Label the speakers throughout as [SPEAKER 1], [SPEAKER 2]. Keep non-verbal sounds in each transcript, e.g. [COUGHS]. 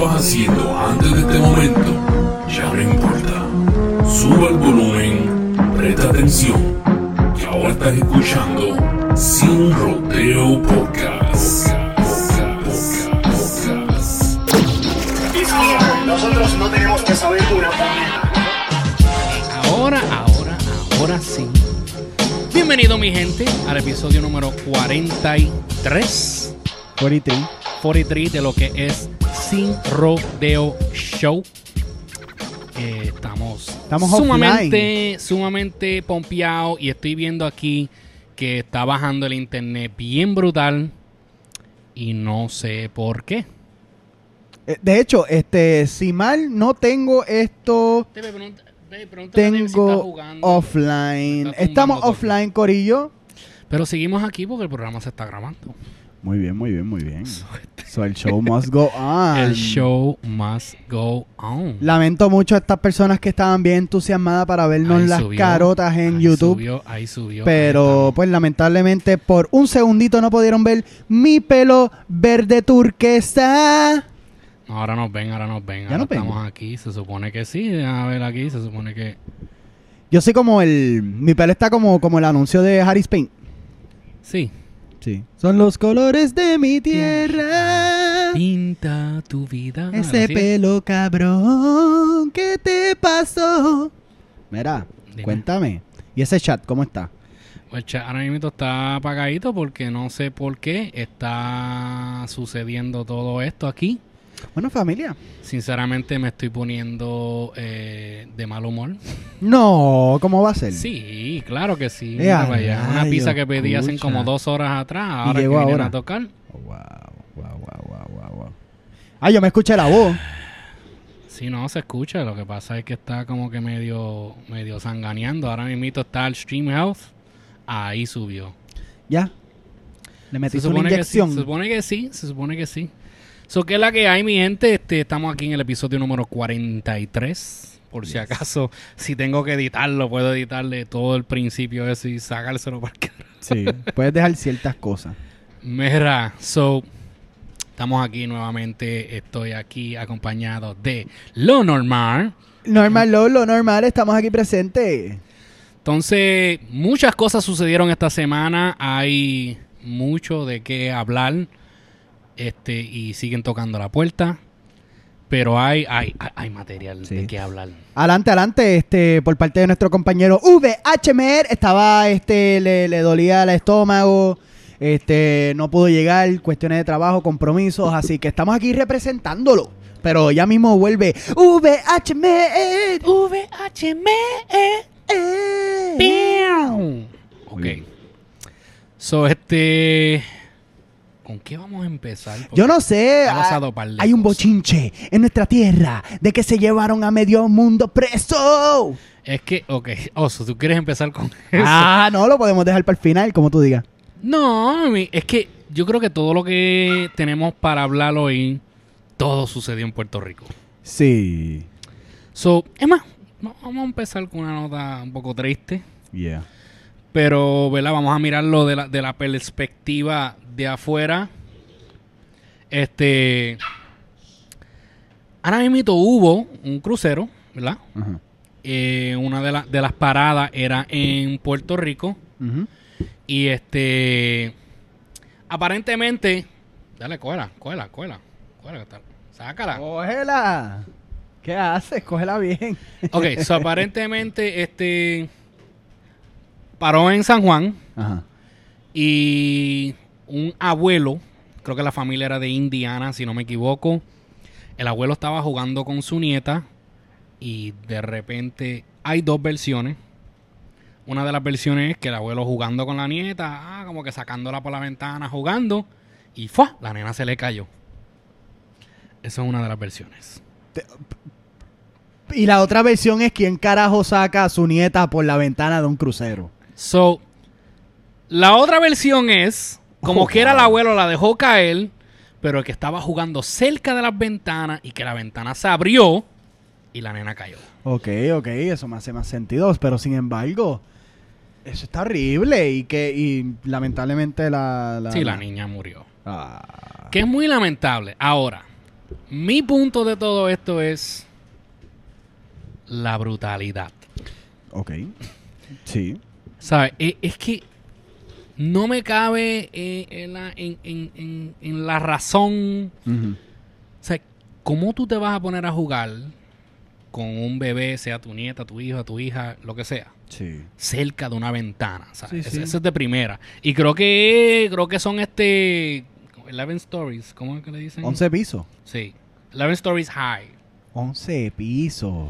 [SPEAKER 1] estabas haciendo antes de este momento ya no importa. Suba el volumen, presta atención, que ahora estás escuchando Sin Rodeo Podcast.
[SPEAKER 2] Nosotros no tenemos que saber una
[SPEAKER 3] Ahora, ahora, ahora sí. Bienvenido mi gente al episodio número 43,
[SPEAKER 4] 43.
[SPEAKER 3] 43 de lo que es Sin Rodeo Show. Eh, estamos,
[SPEAKER 4] Estamos
[SPEAKER 3] sumamente, sumamente pompeados y estoy viendo aquí que está bajando el internet bien brutal y no sé por qué.
[SPEAKER 4] Eh, De hecho, este, si mal no tengo esto,
[SPEAKER 3] si
[SPEAKER 4] tengo
[SPEAKER 3] jugando.
[SPEAKER 4] offline. Estamos offline, Corillo.
[SPEAKER 3] Pero seguimos aquí porque el programa se está grabando.
[SPEAKER 4] Muy bien, muy bien, muy bien. So el show must go [LAUGHS] on.
[SPEAKER 3] El show must go on.
[SPEAKER 4] Lamento mucho a estas personas que estaban bien entusiasmadas para vernos
[SPEAKER 3] Ahí
[SPEAKER 4] las
[SPEAKER 3] subió,
[SPEAKER 4] carotas en
[SPEAKER 3] ahí
[SPEAKER 4] YouTube.
[SPEAKER 3] Subió, ahí subió.
[SPEAKER 4] Pero pues lamentablemente por un segundito no pudieron ver mi pelo verde turquesa.
[SPEAKER 3] ahora nos ven, ahora nos ven.
[SPEAKER 4] Ya
[SPEAKER 3] Ahora
[SPEAKER 4] nos ven.
[SPEAKER 3] estamos aquí. Se supone que sí. A ver aquí, se supone que.
[SPEAKER 4] Yo soy como el... Mi pelo está como, como el anuncio de Harris Paint.
[SPEAKER 3] Sí.
[SPEAKER 4] Sí. Son los colores de mi tierra.
[SPEAKER 3] Pinta tu vida.
[SPEAKER 4] Ese pelo cabrón, ¿qué te pasó? Mira,
[SPEAKER 3] Dime.
[SPEAKER 4] cuéntame. ¿Y ese chat cómo está?
[SPEAKER 3] Pues cha- ahora mismo está apagadito porque no sé por qué está sucediendo todo esto aquí.
[SPEAKER 4] Bueno, familia.
[SPEAKER 3] Sinceramente me estoy poniendo eh, de mal humor. [LAUGHS]
[SPEAKER 4] No, ¿cómo va a ser?
[SPEAKER 3] Sí, claro que sí.
[SPEAKER 4] Eh,
[SPEAKER 3] Mira para allá. Una pizza que pedí hace como dos horas atrás. Ahora que vienen
[SPEAKER 4] ahora.
[SPEAKER 3] a tocar.
[SPEAKER 4] Wow, wow, wow, wow, wow. Ah, yo me escuché la voz.
[SPEAKER 3] Sí, no, se escucha. Lo que pasa es que está como que medio, medio sanganeando. Ahora mismo está el Stream Health. Ahí subió.
[SPEAKER 4] Ya. Le metiste una
[SPEAKER 3] sí,
[SPEAKER 4] inyección.
[SPEAKER 3] se supone que sí, se supone que sí. So, ¿qué es la que hay, mi gente? Este, estamos aquí en el episodio número 43. Por si acaso, [LAUGHS] si tengo que editarlo, puedo editarle todo el principio ese y sacárselo para que
[SPEAKER 4] Sí, puedes dejar ciertas cosas.
[SPEAKER 3] Mira, so, estamos aquí nuevamente. Estoy aquí acompañado de Lo Normal.
[SPEAKER 4] Normal, lo, lo normal, estamos aquí presentes.
[SPEAKER 3] Entonces, muchas cosas sucedieron esta semana. Hay mucho de qué hablar. Este, y siguen tocando la puerta. Pero hay, hay, hay, hay material
[SPEAKER 4] Sí.
[SPEAKER 3] de qué hablar.
[SPEAKER 4] Adelante, adelante, este, por parte de nuestro compañero VHMR, estaba, este, le, le dolía el estómago, este, no pudo llegar, cuestiones de trabajo, compromisos, así que estamos aquí representándolo. Pero ya mismo vuelve VHMR. VHMR.
[SPEAKER 3] Ok. So, este. ¿Con qué vamos a empezar?
[SPEAKER 4] Yo no sé,
[SPEAKER 3] Ha pasado
[SPEAKER 4] ah,
[SPEAKER 3] par de
[SPEAKER 4] hay un
[SPEAKER 3] cosas.
[SPEAKER 4] bochinche en nuestra tierra de que se llevaron a medio mundo preso.
[SPEAKER 3] Es que, ok. Oso, ¿tú quieres empezar con eso?
[SPEAKER 4] Ah, no, lo podemos dejar para el final, como tú digas.
[SPEAKER 3] No, es que yo creo que todo lo que tenemos para hablar hoy, todo sucedió en Puerto Rico.
[SPEAKER 4] Sí.
[SPEAKER 3] So, es más, vamos a empezar con una nota un poco triste,
[SPEAKER 4] Yeah.
[SPEAKER 3] pero, ¿verdad? Vamos a mirarlo de la, de la perspectiva de afuera. Este. Ahora mismo hubo un crucero, ¿verdad? Eh, una de, la- de las paradas era en Puerto Rico. Y este. Aparentemente. Dale, cuela, cuela, cuela. cuela Sácala.
[SPEAKER 4] Cógela. ¿Qué haces? Cógela bien.
[SPEAKER 3] Ok, so [LAUGHS] aparentemente, este. Paró en San Juan.
[SPEAKER 4] Ajá.
[SPEAKER 3] Y un abuelo. Creo que la familia era de Indiana, si no me equivoco. El abuelo estaba jugando con su nieta. Y de repente. Hay dos versiones. Una de las versiones es que el abuelo jugando con la nieta, ah, como que sacándola por la ventana, jugando, y ¡fua! La nena se le cayó. Esa es una de las versiones.
[SPEAKER 4] Y la otra versión es quién carajo saca a su nieta por la ventana de un crucero.
[SPEAKER 3] So, la otra versión es, como
[SPEAKER 4] Oh,
[SPEAKER 3] que era el abuelo, la dejó caer, pero que estaba jugando cerca de las ventanas y que la ventana se abrió y la nena cayó.
[SPEAKER 4] Ok, ok, eso me hace más sentido, pero sin embargo, eso está horrible y que y lamentablemente la... la
[SPEAKER 3] Sí, la niña murió.
[SPEAKER 4] Ah.
[SPEAKER 3] Que es muy lamentable. Ahora, Mi punto de todo esto es la brutalidad.
[SPEAKER 4] Ok. Sí.
[SPEAKER 3] ¿Sabes? E- Es, que no me cabe eh, en, la, en- en- en- en la razón. O sea, ¿cómo tú te vas a poner a jugar con un bebé, sea tu nieta, tu hijo, tu hija, lo que sea?
[SPEAKER 4] Sí.
[SPEAKER 3] cerca de una ventana, ¿sabes?
[SPEAKER 4] Sí,
[SPEAKER 3] Ese-
[SPEAKER 4] sí.
[SPEAKER 3] Ese es de primera. Y creo que creo que son este 11 stories, ¿cómo es que le dicen?
[SPEAKER 4] 11 pisos.
[SPEAKER 3] Sí. 11 stories high.
[SPEAKER 4] 11 pisos.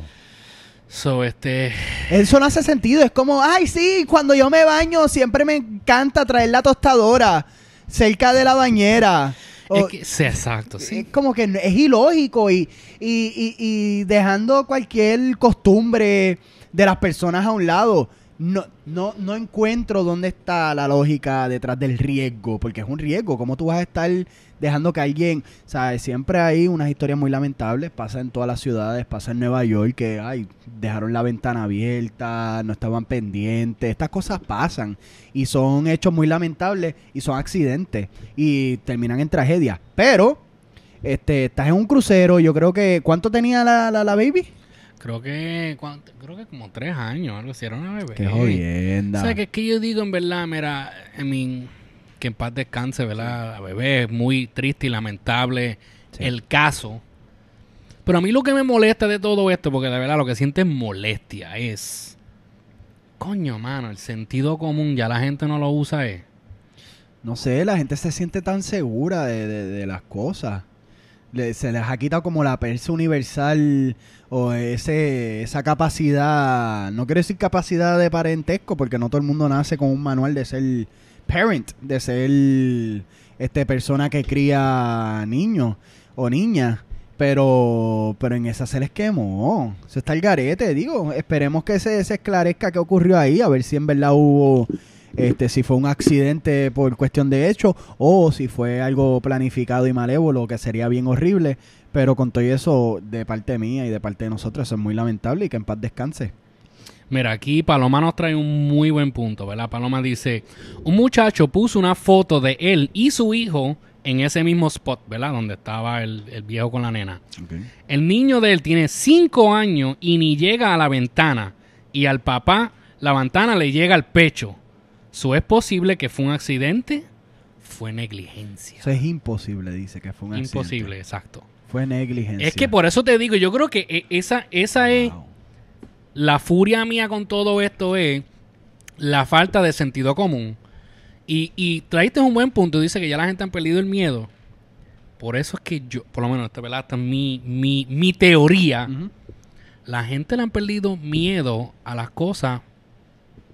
[SPEAKER 3] So este
[SPEAKER 4] Eso no hace sentido. Es como, ay, sí, cuando yo me baño siempre me encanta traer la tostadora cerca de la bañera. O-
[SPEAKER 3] es que sí, exacto, sí.
[SPEAKER 4] Es como que es ilógico y, y, y- y dejando cualquier costumbre de las personas a un lado. No, no, no encuentro dónde está la lógica detrás del riesgo, porque es un riesgo. ¿Cómo tú vas a estar dejando que alguien, sabes? Siempre hay unas historias muy lamentables, pasa en todas las ciudades, pasa en Nueva York, que ay, dejaron la ventana abierta, no estaban pendientes, estas cosas pasan y son hechos muy lamentables y son accidentes y terminan en tragedia. Pero, este, estás en un crucero, yo creo que, ¿cuánto tenía la, la, la baby?
[SPEAKER 3] Creo que cuánto- creo que como tres años, algo así, era una bebé.
[SPEAKER 4] Qué jodienda.
[SPEAKER 3] O sea, que es que yo digo en verdad, mira, I mean, que en paz descanse, ¿verdad? La bebé es muy triste y lamentable
[SPEAKER 4] Sí.
[SPEAKER 3] el caso. Pero a mí lo que me molesta de todo esto, porque de verdad lo que siento es molestia, es... Coño, mano, el sentido común ya la gente no lo usa, ¿eh?
[SPEAKER 4] No sé, la gente se siente tan segura de, de- de las cosas. Le- se les ha quitado como la persa universal o ese, esa capacidad, no quiero decir capacidad de parentesco, porque no todo el mundo nace con un manual de ser parent, de ser este persona que cría niños o niñas. Pero, pero en esa se les quemó. Eso está el garete, digo. Esperemos que se, se esclarezca qué ocurrió ahí, a ver si en verdad hubo este, si fue un accidente por cuestión de hecho o si fue algo planificado y malévolo, que sería bien horrible. Pero con todo eso, de parte mía y de parte de nosotros, eso es muy lamentable y que en paz descanse.
[SPEAKER 3] Mira, aquí Paloma nos trae un muy buen punto, ¿verdad? Paloma dice, un muchacho puso una foto de él y su hijo en ese mismo spot, ¿verdad? Donde estaba el, el viejo con la nena. El niño de él tiene 5 años y ni llega a la ventana. Y al papá la ventana le llega al pecho. ¿So es posible que fue un accidente? Fue negligencia.
[SPEAKER 4] Eso es imposible, dice que fue un accidente.
[SPEAKER 3] Imposible, exacto.
[SPEAKER 4] Fue negligencia.
[SPEAKER 3] Es que por eso te digo, yo creo que e- esa, esa es. La furia mía con todo esto es la falta de sentido común. Y, y traíste un buen punto. Dice que ya la gente han perdido el miedo. Por eso es que yo, por lo menos, esta, ¿verdad? esta es mi, mi, mi teoría. La gente le han perdido miedo a las cosas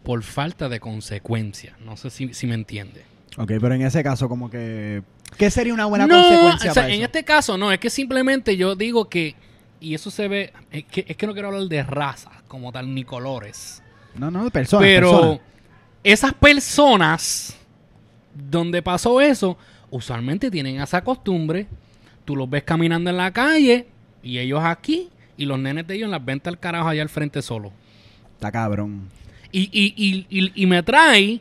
[SPEAKER 3] por falta de consecuencias. No sé si, si me entiende.
[SPEAKER 4] Ok, pero en ese caso, como que. ¿Qué sería una buena
[SPEAKER 3] no,
[SPEAKER 4] consecuencia
[SPEAKER 3] o sea,
[SPEAKER 4] para
[SPEAKER 3] en
[SPEAKER 4] eso?
[SPEAKER 3] este caso no, es que simplemente yo digo que, y eso se ve, es que, es que no quiero hablar de razas como tal, ni colores.
[SPEAKER 4] No, no, de personas.
[SPEAKER 3] Pero
[SPEAKER 4] personas.
[SPEAKER 3] esas personas donde pasó eso, usualmente tienen esa costumbre. Tú los ves caminando en la calle y ellos aquí y los nenes de ellos en las ventas al carajo allá al frente solo.
[SPEAKER 4] Está cabrón.
[SPEAKER 3] Y, y, y, y, y me trae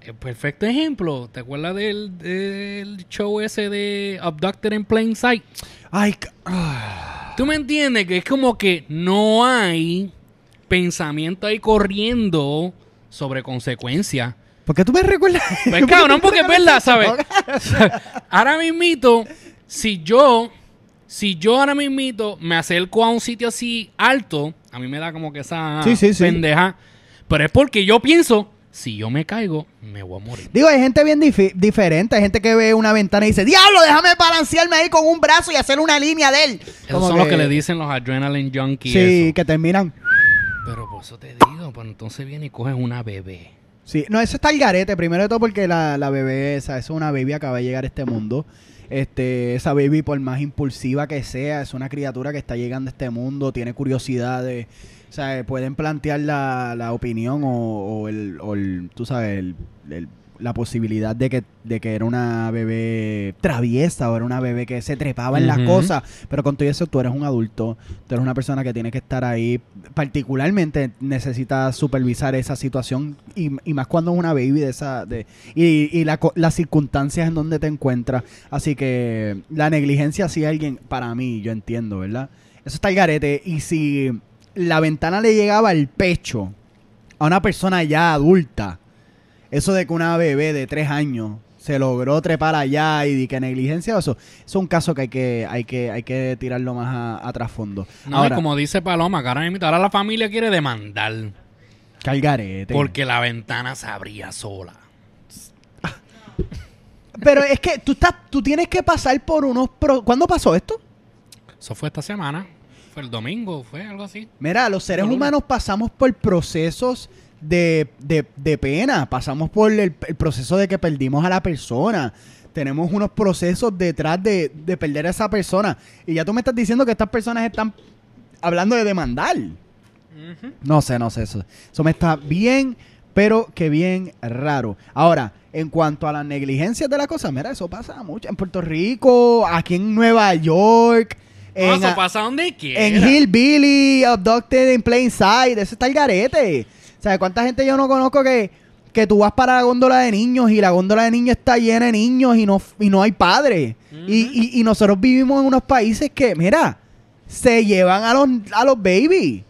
[SPEAKER 3] el perfecto ejemplo. ¿Te acuerdas del, del show ese de Abducted in Plain Sight?
[SPEAKER 4] Ay, ah.
[SPEAKER 3] ¿Tú me entiendes? Que es como que no hay pensamiento ahí corriendo sobre consecuencias.
[SPEAKER 4] ¿Por qué tú me recuerdas? [LAUGHS]
[SPEAKER 3] Pues cabrón, porque es verdad, ¿sabes? [LAUGHS] ahora mismito, si yo, si yo ahora mismito me acerco a un sitio así alto, a mí me da como que esa
[SPEAKER 4] Sí, sí, sí.
[SPEAKER 3] pendeja. Pero es porque yo pienso, si yo me caigo, me voy a morir.
[SPEAKER 4] Digo, hay gente bien diferente. Hay gente que ve una ventana y dice, diablo, déjame balancearme ahí con un brazo y hacer una línea de él.
[SPEAKER 3] Esos
[SPEAKER 4] Como
[SPEAKER 3] son los que le dicen los adrenaline junkies.
[SPEAKER 4] Sí,
[SPEAKER 3] eso.
[SPEAKER 4] que terminan.
[SPEAKER 3] Pero por eso te digo, pues entonces viene y coges una bebé.
[SPEAKER 4] Sí, no, eso está el garete. Primero de todo porque la, la bebé, esa, es una baby acaba de llegar a este mundo. Este, esa baby, por más impulsiva que sea, es una criatura que está llegando a este mundo, tiene curiosidades. O sea, pueden plantear la, la opinión o, o el, o el- tú sabes, el, el- la posibilidad de que, de que era una bebé traviesa o era una bebé que se trepaba en las
[SPEAKER 3] Ujú.
[SPEAKER 4] cosas. Pero con todo eso, tú eres un adulto, tú eres una persona que tiene que estar ahí. Particularmente necesitas supervisar esa situación y, y más cuando es una baby de esa. De, y y la las circunstancias en donde te encuentras. Así que la negligencia, si alguien, para mí, yo entiendo, ¿verdad? Eso está el garete. Y si la ventana le llegaba al pecho a una persona ya adulta, eso de que una bebé de tres años se logró trepar allá y de que negligencia, eso, eso es un caso que hay que, hay que, hay que tirarlo más a, a trasfondo.
[SPEAKER 3] No,
[SPEAKER 4] Ahora,
[SPEAKER 3] y como dice Paloma, que ahora, mismo- ahora la familia quiere demandar
[SPEAKER 4] que al garete.
[SPEAKER 3] porque la ventana se abría sola. [LAUGHS]
[SPEAKER 4] Pero es que tú estás, tú tienes que pasar por unos pro- ¿Cuándo pasó esto?
[SPEAKER 3] Eso fue esta semana. Fue el domingo, fue algo así.
[SPEAKER 4] Mira, los seres humanos pasamos por procesos de, de- de pena, pasamos por el, el proceso de que perdimos a la persona. Tenemos unos procesos detrás de, de perder a esa persona. Y ya tú me estás diciendo que estas personas están hablando de demandar. No sé, no sé. Eso, eso me está bien, pero que bien raro. Ahora, en cuanto a las negligencias de la cosa, mira, eso pasa mucho. En Puerto Rico, aquí en Nueva York.
[SPEAKER 3] No,
[SPEAKER 4] en,
[SPEAKER 3] eso pasa donde quiera.
[SPEAKER 4] en Hillbilly, Abducted in Plain Sight, eso está el garete. ¿Sabes cuánta gente yo no conozco que, que tú vas para la góndola de niños y la góndola de niños está llena de niños y no, y no hay padres? y, y- y nosotros vivimos en unos países que, mira, se llevan a los, a los babies.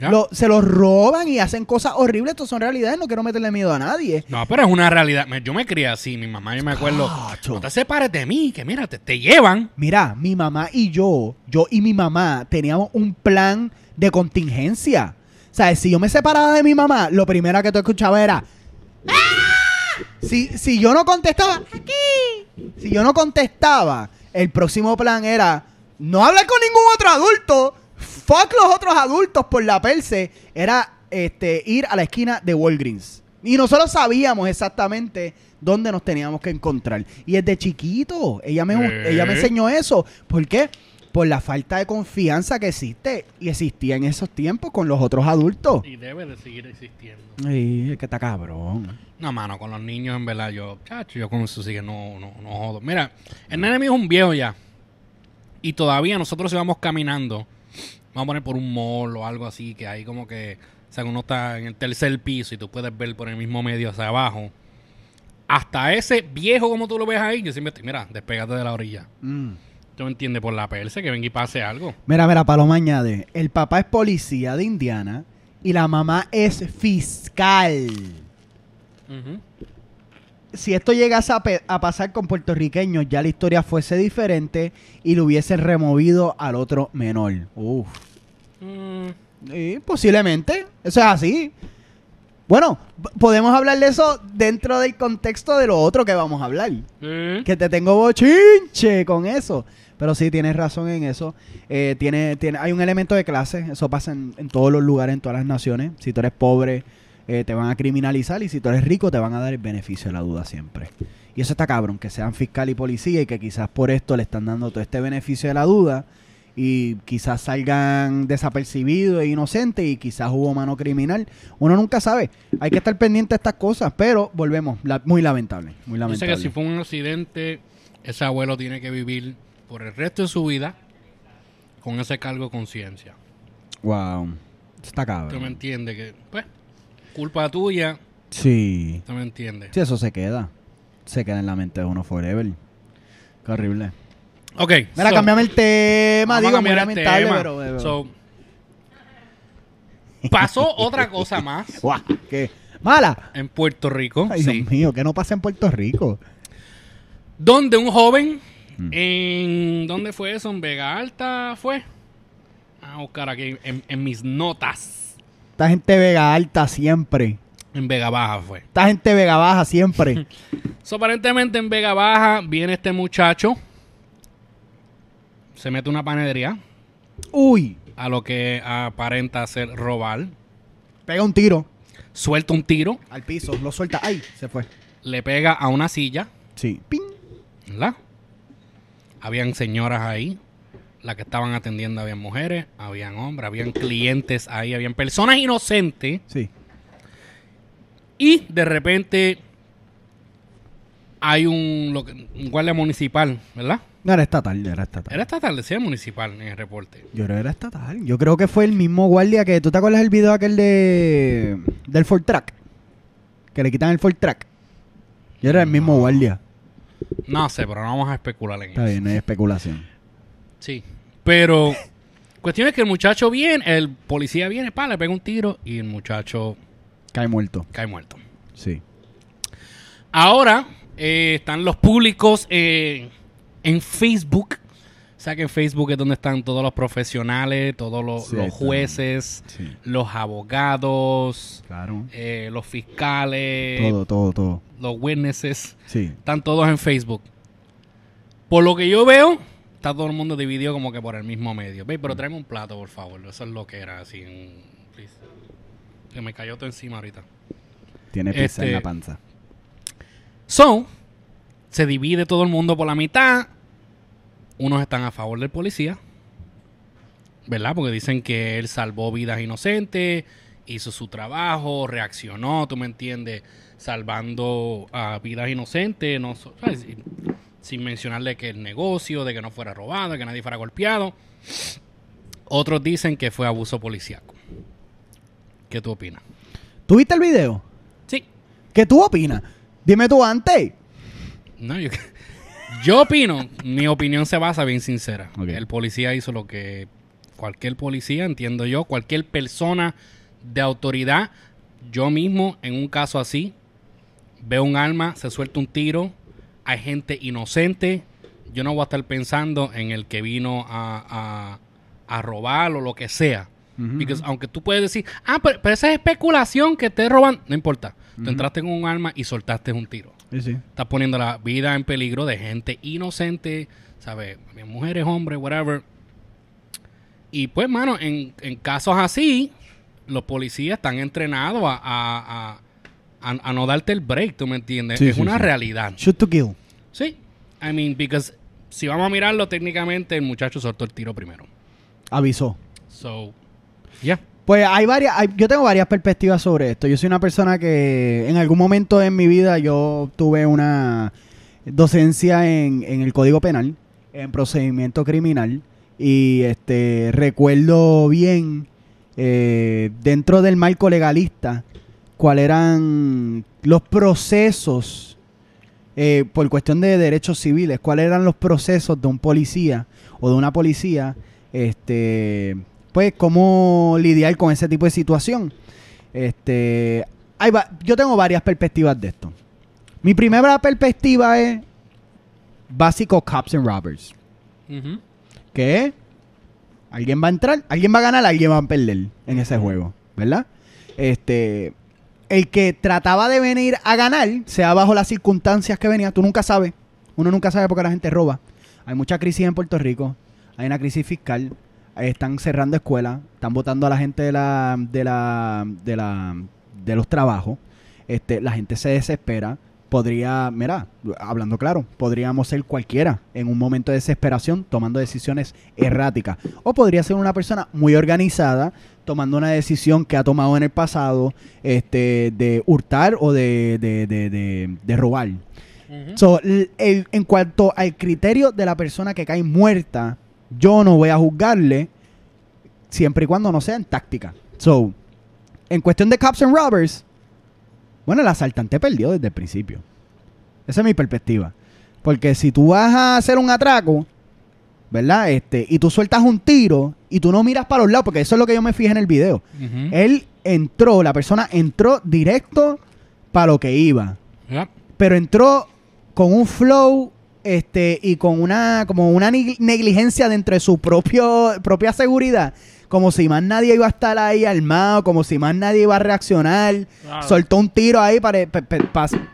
[SPEAKER 4] Lo- se los roban y hacen cosas horribles. Esto son realidades. No quiero meterle miedo a nadie.
[SPEAKER 3] No, pero es una realidad. Me- Yo me crié así, mi mamá, yo me acuerdo.
[SPEAKER 4] Cacho.
[SPEAKER 3] No te separes de mí, que mira, te, te llevan.
[SPEAKER 4] Mira, mi mamá y yo, yo y mi mamá teníamos un plan de contingencia. O sea, si yo me separaba de mi mamá, lo primero que tú escuchabas era... "¡Ah!". Si, si yo no contestaba, aquí. Si yo no contestaba, el próximo plan era no hablar con ningún otro adulto. Fuck los otros adultos por la perse. Era este, ir a la esquina de Walgreens. Y nosotros sabíamos exactamente dónde nos teníamos que encontrar. Y desde chiquito, ella me,
[SPEAKER 3] ¿Eh?
[SPEAKER 4] ella me enseñó eso. ¿Por qué? Por la falta de confianza que existe y existía en esos tiempos con los otros adultos.
[SPEAKER 3] Y debe de seguir existiendo.
[SPEAKER 4] Ay, es que está cabrón.
[SPEAKER 3] No, mano, con los niños, en verdad, yo, chacho, yo con eso sí que no, no, no jodo. Mira, el nene mío es un viejo ya. Y todavía nosotros íbamos caminando. Vamos a poner por un mall o algo así, que ahí como que, o sea, uno está en el tercer piso y tú puedes ver por el mismo medio hacia abajo. Hasta ese viejo como tú lo ves ahí, yo siempre estoy, mira, despégate de la orilla.
[SPEAKER 4] Mm.
[SPEAKER 3] ¿Tú me entiendes? Por la perse, que venga y pase algo.
[SPEAKER 4] Mira, mira, Paloma añade, el papá es policía de Indiana y la mamá es fiscal.
[SPEAKER 3] Ujú.
[SPEAKER 4] Si esto llegase a, pasar con puertorriqueños, ya la historia fuese diferente y lo hubiesen removido al otro menor. Uf.
[SPEAKER 3] Mm,
[SPEAKER 4] Sí, posiblemente. Eso es así. Bueno, podemos hablar de eso dentro del contexto de lo otro que vamos a hablar.
[SPEAKER 3] eh.
[SPEAKER 4] Que te tengo bochinche con eso. Pero sí, tienes razón en eso. Eh, tiene, tiene, hay un elemento de clase. Eso pasa en, en todos los lugares, en todas las naciones. Si tú eres pobre, eh, te van a criminalizar. Y si tú eres rico, te van a dar el beneficio de la duda siempre. Y eso está cabrón, que sean fiscal y policía y que quizás por esto le están dando todo este beneficio de la duda. Y quizás salgan desapercibidos e inocentes y quizás hubo mano criminal. Uno nunca sabe. Hay que estar pendiente de estas cosas, pero volvemos. la- muy lamentable. Muy
[SPEAKER 3] Yo sé
[SPEAKER 4] lamentable.
[SPEAKER 3] que si fue un accidente, ese abuelo tiene que vivir por el resto de su vida con ese cargo de conciencia.
[SPEAKER 4] Wow. Está
[SPEAKER 3] ¿Tú me
[SPEAKER 4] cabrón.
[SPEAKER 3] entiendes? Que, pues, culpa tuya,
[SPEAKER 4] Sí.
[SPEAKER 3] ¿tú me entiendes?
[SPEAKER 4] Sí, eso se queda. Se queda en la mente de uno forever. Qué horrible.
[SPEAKER 3] Ok.
[SPEAKER 4] Mira,
[SPEAKER 3] so,
[SPEAKER 4] cambiame el tema. Digo, muy lamentable,
[SPEAKER 3] tema.
[SPEAKER 4] pero... pero-
[SPEAKER 3] So, pasó [LAUGHS] otra cosa más [LAUGHS]
[SPEAKER 4] Guau, ¿Qué? Mala.
[SPEAKER 3] en Puerto Rico,
[SPEAKER 4] Ay,
[SPEAKER 3] sí,
[SPEAKER 4] Dios mío, que no pasa en Puerto Rico.
[SPEAKER 3] donde un joven
[SPEAKER 4] Mm.
[SPEAKER 3] en... ¿Dónde fue eso? ¿En Vega Alta fue? A buscar aquí en, en mis notas.
[SPEAKER 4] Esta gente Vega Alta siempre.
[SPEAKER 3] En Vega Baja fue.
[SPEAKER 4] Esta gente Vega Baja siempre. [LAUGHS]
[SPEAKER 3] So, aparentemente en Vega Baja viene este muchacho. Se mete una panadería.
[SPEAKER 4] Uy,
[SPEAKER 3] A lo que aparenta ser robar.
[SPEAKER 4] pega un tiro
[SPEAKER 3] Suelta un tiro.
[SPEAKER 4] al piso, lo suelta. Ay, se fue.
[SPEAKER 3] Le pega a una silla.
[SPEAKER 4] Sí. Ping.
[SPEAKER 3] ¿Verdad? Habían señoras ahí. Las que estaban atendiendo habían mujeres, habían hombres, habían clientes ahí, habían personas inocentes.
[SPEAKER 4] Sí.
[SPEAKER 3] Y de repente hay un, lo que- un guardia municipal, ¿verdad?
[SPEAKER 4] No, era estatal, era estatal.
[SPEAKER 3] Era esta tarde, decía municipal en el reporte.
[SPEAKER 4] Yo creo que era estatal. Yo creo que fue el mismo guardia que... ¿Tú te acuerdas del video aquel de... del Ford Track? Que le quitan el Ford Track. Yo era el mismo
[SPEAKER 3] No.
[SPEAKER 4] guardia.
[SPEAKER 3] No sé, pero no vamos a especular en
[SPEAKER 4] Está
[SPEAKER 3] eso.
[SPEAKER 4] bien, no hay especulación.
[SPEAKER 3] Sí. Pero, cuestión es que el muchacho viene, el policía viene, pa, le pega un tiro y el muchacho
[SPEAKER 4] Cae muerto.
[SPEAKER 3] cae muerto.
[SPEAKER 4] Sí.
[SPEAKER 3] Ahora eh, están los públicos eh, en Facebook. O sea que en Facebook es donde están todos los profesionales, todos los,
[SPEAKER 4] Sí,
[SPEAKER 3] jueces,
[SPEAKER 4] Sí.
[SPEAKER 3] los abogados,
[SPEAKER 4] Claro.
[SPEAKER 3] eh, los fiscales,
[SPEAKER 4] todo, todo, todo.
[SPEAKER 3] los witnesses.
[SPEAKER 4] Sí.
[SPEAKER 3] Están todos en Facebook. Por lo que yo veo, está todo el mundo dividido como que por el mismo medio. Ve, pero tráeme un plato, por favor. Eso es lo que era así. en- please. Que me cayó todo encima ahorita.
[SPEAKER 4] Tiene pizza
[SPEAKER 3] Este-
[SPEAKER 4] en la panza.
[SPEAKER 3] So, se divide todo el mundo por la mitad. Unos están a favor del policía. ¿Verdad? Porque dicen que él salvó vidas inocentes, hizo su trabajo, reaccionó, tú me entiendes, salvando a vidas inocentes, no, so- ¿sabes? Sin, mencionarle que el negocio, de que no fuera robado, de que nadie fuera golpeado. Otros dicen que fue abuso policíaco. ¿Qué tú opinas?
[SPEAKER 4] ¿Tú viste el video?
[SPEAKER 3] Sí.
[SPEAKER 4] ¿Qué tú opinas? Dime tú antes.
[SPEAKER 3] No, yo, yo opino, mi opinión se basa bien sincera. El policía hizo lo que cualquier policía, entiendo yo, cualquier persona de autoridad, yo mismo en un caso así, veo un arma, se suelta un tiro, hay gente inocente, yo no voy a estar pensando en el que vino a, a, a robar o lo que sea. Porque aunque tú puedes decir, ah, pero, pero esa es especulación que te roban, no importa. Tú entraste con un arma y soltaste un tiro.
[SPEAKER 4] Sí, sí.
[SPEAKER 3] Estás poniendo la vida en peligro de gente inocente, ¿sabes? Mujeres, hombres, whatever. Y pues, mano, en, en casos así, los policías están entrenados a, a, a- a- a no darte el break, ¿tú me entiendes?
[SPEAKER 4] Sí,
[SPEAKER 3] es
[SPEAKER 4] sí,
[SPEAKER 3] una
[SPEAKER 4] sí.
[SPEAKER 3] realidad.
[SPEAKER 4] Shoot to kill.
[SPEAKER 3] Sí. I mean, because si vamos a mirarlo técnicamente, el muchacho soltó el tiro primero.
[SPEAKER 4] Avisó.
[SPEAKER 3] So, yeah.
[SPEAKER 4] Pues hay varias, hay- yo tengo varias perspectivas sobre esto. Yo soy una persona que en algún momento en mi vida yo tuve una docencia en, en el Código Penal, en procedimiento criminal, y este recuerdo bien eh, dentro del marco legalista cuáles eran los procesos eh, por cuestión de derechos civiles, cuáles eran los procesos de un policía o de una policía, este, pues cómo lidiar con ese tipo de situación. Este, hay va- yo tengo varias perspectivas de esto. Mi primera perspectiva es básico cops and robbers,
[SPEAKER 3] Ujú.
[SPEAKER 4] que es alguien va a entrar, alguien va a ganar, alguien va a perder en ese juego, ¿verdad? Este, el que trataba de venir a ganar, sea bajo las circunstancias que venía, tú nunca sabes. Uno nunca sabe por qué la gente roba. Hay mucha crisis en Puerto Rico, hay una crisis fiscal, están cerrando escuelas, están votando a la gente de la, de la, de la, de los trabajos. Este, la gente se desespera. Podría, mira, hablando claro, podríamos ser cualquiera en un momento de desesperación tomando decisiones erráticas. O podría ser una persona muy organizada tomando una decisión que ha tomado en el pasado este, de hurtar o de, de, de, robar. So, el- en cuanto al criterio de la persona que cae muerta, yo no voy a juzgarle siempre y cuando no sea en táctica. So, en cuestión de cops and robbers, bueno, el asaltante perdió desde el principio. Esa es mi perspectiva. Porque si tú vas a hacer un atraco, ¿verdad? Este, y tú sueltas un tiro y tú no miras para los lados, porque eso es lo que yo me fijé en el video. Él entró, la persona entró directo para lo que iba
[SPEAKER 3] Yeah.
[SPEAKER 4] pero entró con un flow este y con una como una neg- negligencia dentro de su propio propia seguridad como si más nadie iba a estar ahí armado como si más nadie iba a reaccionar
[SPEAKER 3] Claro.
[SPEAKER 4] soltó un tiro ahí pare-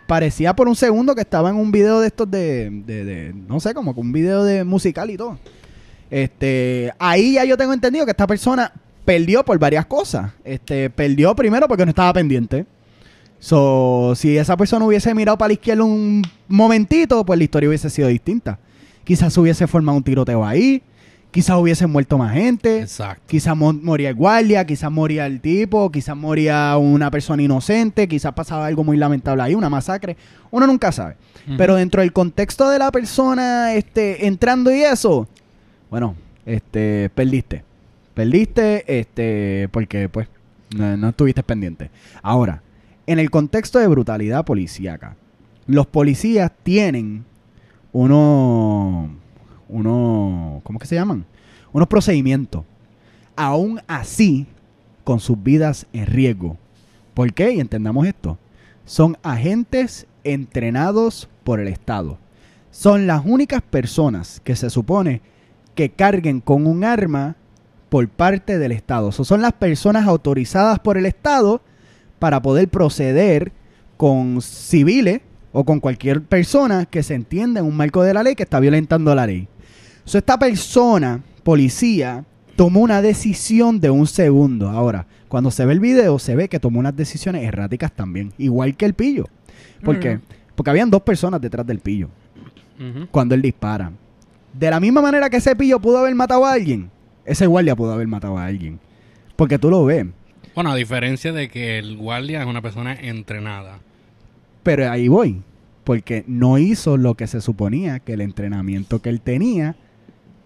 [SPEAKER 4] parecía por un segundo que estaba en un video de estos de, de- de- no sé como que un video de musical y todo este ahí ya yo tengo entendido que esta persona perdió por varias cosas este perdió primero porque no estaba pendiente So, si esa persona hubiese mirado para la izquierda un momentito, pues la historia hubiese sido distinta. Quizás hubiese formado un tiroteo ahí. Quizás hubiesen muerto más gente.
[SPEAKER 3] Exacto.
[SPEAKER 4] Quizás mo- moría el guardia, quizás moría el tipo, quizás moría una persona inocente, quizás pasaba algo muy lamentable ahí, una masacre. Uno nunca sabe. Pero dentro del contexto de la persona este, entrando y eso, bueno, este, perdiste. Perdiste, este, porque pues no, no estuviste pendiente. Ahora, en el contexto de brutalidad policíaca, los policías tienen unos, unos, ¿cómo que se llaman? Unos procedimientos. Aún así, con sus vidas en riesgo. ¿Por qué? Y entendamos esto. Son agentes entrenados por el Estado. Son las únicas personas que se supone que carguen con un arma por parte del Estado. So, son las personas autorizadas por el Estado para poder proceder con civiles o con cualquier persona que se entienda en un marco de la ley que está violentando la ley. So, esta persona, policía, tomó una decisión de un segundo. Ahora, cuando se ve el video, se ve que tomó unas decisiones erráticas también, igual que el pillo. ¿Por qué?
[SPEAKER 3] Ujú.
[SPEAKER 4] Porque habían dos personas detrás del pillo cuando él dispara. De la misma manera que ese pillo pudo haber matado a alguien, ese guardia pudo haber matado a alguien. Porque tú lo ves.
[SPEAKER 3] Bueno, a diferencia de que el guardia es una persona entrenada.
[SPEAKER 4] Pero ahí voy. Porque no hizo lo que se suponía que el entrenamiento que él tenía.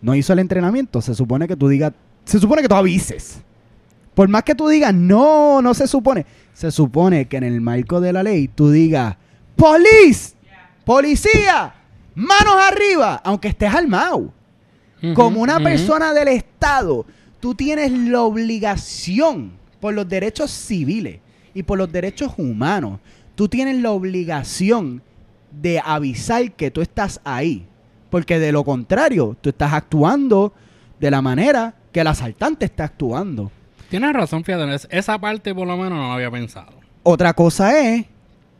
[SPEAKER 4] No hizo el entrenamiento. Se supone que tú digas. Se supone que tú avises. Por más que tú digas, no, no se supone. Se supone que en el marco de la ley tú digas, ¡Police! ¡Policía! ¡Manos arriba! Aunque estés armado.
[SPEAKER 3] Ujú,
[SPEAKER 4] Como una persona del Estado, tú tienes la obligación por los derechos civiles y por los derechos humanos. Tú tienes la obligación de avisar que tú estás ahí. Porque de lo contrario, tú estás actuando de la manera que el asaltante está actuando.
[SPEAKER 3] Tienes razón, fíjate. es- Esa parte por lo menos no la había pensado.
[SPEAKER 4] Otra cosa es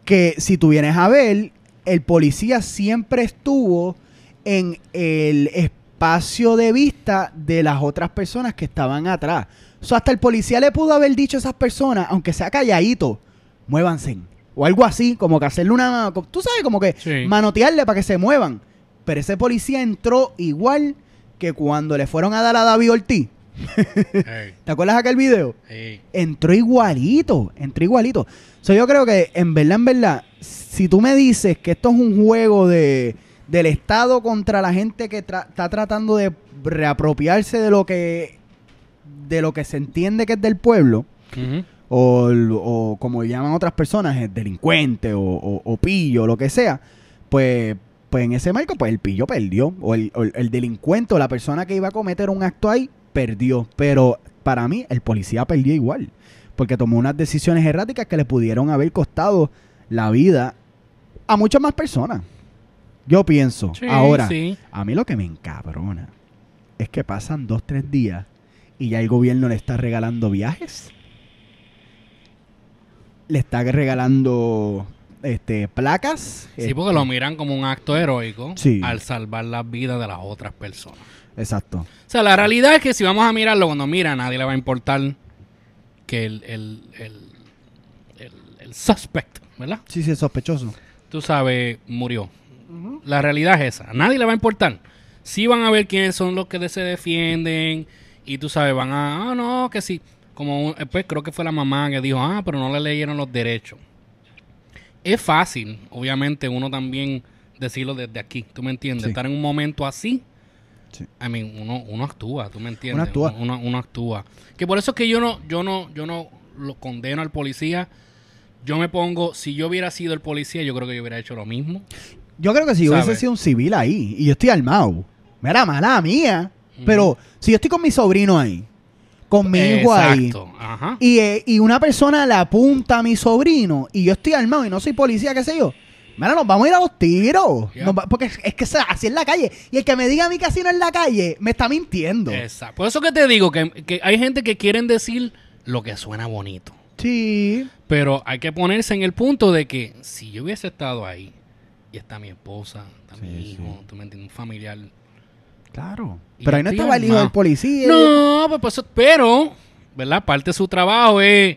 [SPEAKER 4] que si tú vienes a ver, el policía siempre estuvo en el espacio de vista de las otras personas que estaban atrás. O sea, hasta el policía le pudo haber dicho a esas personas, aunque sea calladito, muévanse. O algo así, como que hacerle una... Tú sabes, como que
[SPEAKER 3] Sí.
[SPEAKER 4] manotearle para que se muevan. Pero ese policía entró igual que cuando le fueron a dar a David Ortiz. [LAUGHS] ¿Te acuerdas de aquel video? entró igualito, entró igualito. So, yo creo que en verdad, en verdad, si tú me dices que esto es un juego de del Estado contra la gente que tra- está tratando de reapropiarse de lo que de lo que se entiende que es del pueblo o, o como llaman otras personas, el delincuente o, o- o pillo, lo que sea, pues, pues en ese marco, pues el pillo perdió. O el, o el- el delincuente o la persona que iba a cometer un acto ahí, perdió. Pero para mí, el policía perdió igual. Porque tomó unas decisiones erráticas que le pudieron haber costado la vida a muchas más personas. Yo pienso.
[SPEAKER 3] Sí,
[SPEAKER 4] Ahora,
[SPEAKER 3] sí.
[SPEAKER 4] a mí lo que me encabrona es que pasan dos, tres días y ya el gobierno le está regalando viajes. Le está regalando este placas.
[SPEAKER 3] Sí,
[SPEAKER 4] este,
[SPEAKER 3] porque lo miran como un acto heroico
[SPEAKER 4] Sí.
[SPEAKER 3] al salvar las vidas de las otras personas.
[SPEAKER 4] Exacto.
[SPEAKER 3] O sea, la realidad es que si vamos a mirarlo cuando mira, a nadie le va a importar que el, el, el, el, el suspect, ¿verdad?
[SPEAKER 4] Sí, sí, es sospechoso.
[SPEAKER 3] Tú sabes, murió. La realidad es esa. A nadie le va a importar. Sí van a ver quiénes son los que se defienden y tú sabes, van a, ah, no, que sí. Como, un- eh, pues creo que fue la mamá que dijo, ah, pero no le leyeron los derechos. Es fácil, obviamente, uno también decirlo desde aquí, ¿tú me entiendes?
[SPEAKER 4] Sí.
[SPEAKER 3] Estar en un momento así,
[SPEAKER 4] Sí.
[SPEAKER 3] I mean, uno, uno actúa, ¿tú me entiendes?
[SPEAKER 4] actúa.
[SPEAKER 3] Uno, uno actúa. Que por eso es que yo no, yo no, yo no lo condeno al policía. Yo me pongo, si yo hubiera sido el policía, yo creo que yo hubiera hecho lo mismo.
[SPEAKER 4] Yo creo que si yo hubiese sido un civil ahí y yo estoy armado, mira, mala mía. Pero si yo estoy con mi sobrino ahí, con mi hijo ahí,
[SPEAKER 3] ajá.
[SPEAKER 4] y, eh, y una persona le apunta a mi sobrino y yo estoy armado y no soy policía, qué sé yo. Mira, nos vamos a ir a los tiros. Va- porque es, es que así en la calle. Y el que me diga a mí que así no en la calle, me está mintiendo.
[SPEAKER 3] Exacto. Por eso que te digo que, que hay gente que quieren decir lo que suena bonito.
[SPEAKER 4] Sí.
[SPEAKER 3] Pero hay que ponerse en el punto de que si yo hubiese estado ahí y está mi esposa, está mi
[SPEAKER 4] Sí,
[SPEAKER 3] hijo, tú me entiendes, un familiar.
[SPEAKER 4] Claro.
[SPEAKER 3] Y
[SPEAKER 4] Pero ahí no estaba el hijo del policía.
[SPEAKER 3] No, pues, pues, pero, ¿verdad? Parte de su trabajo es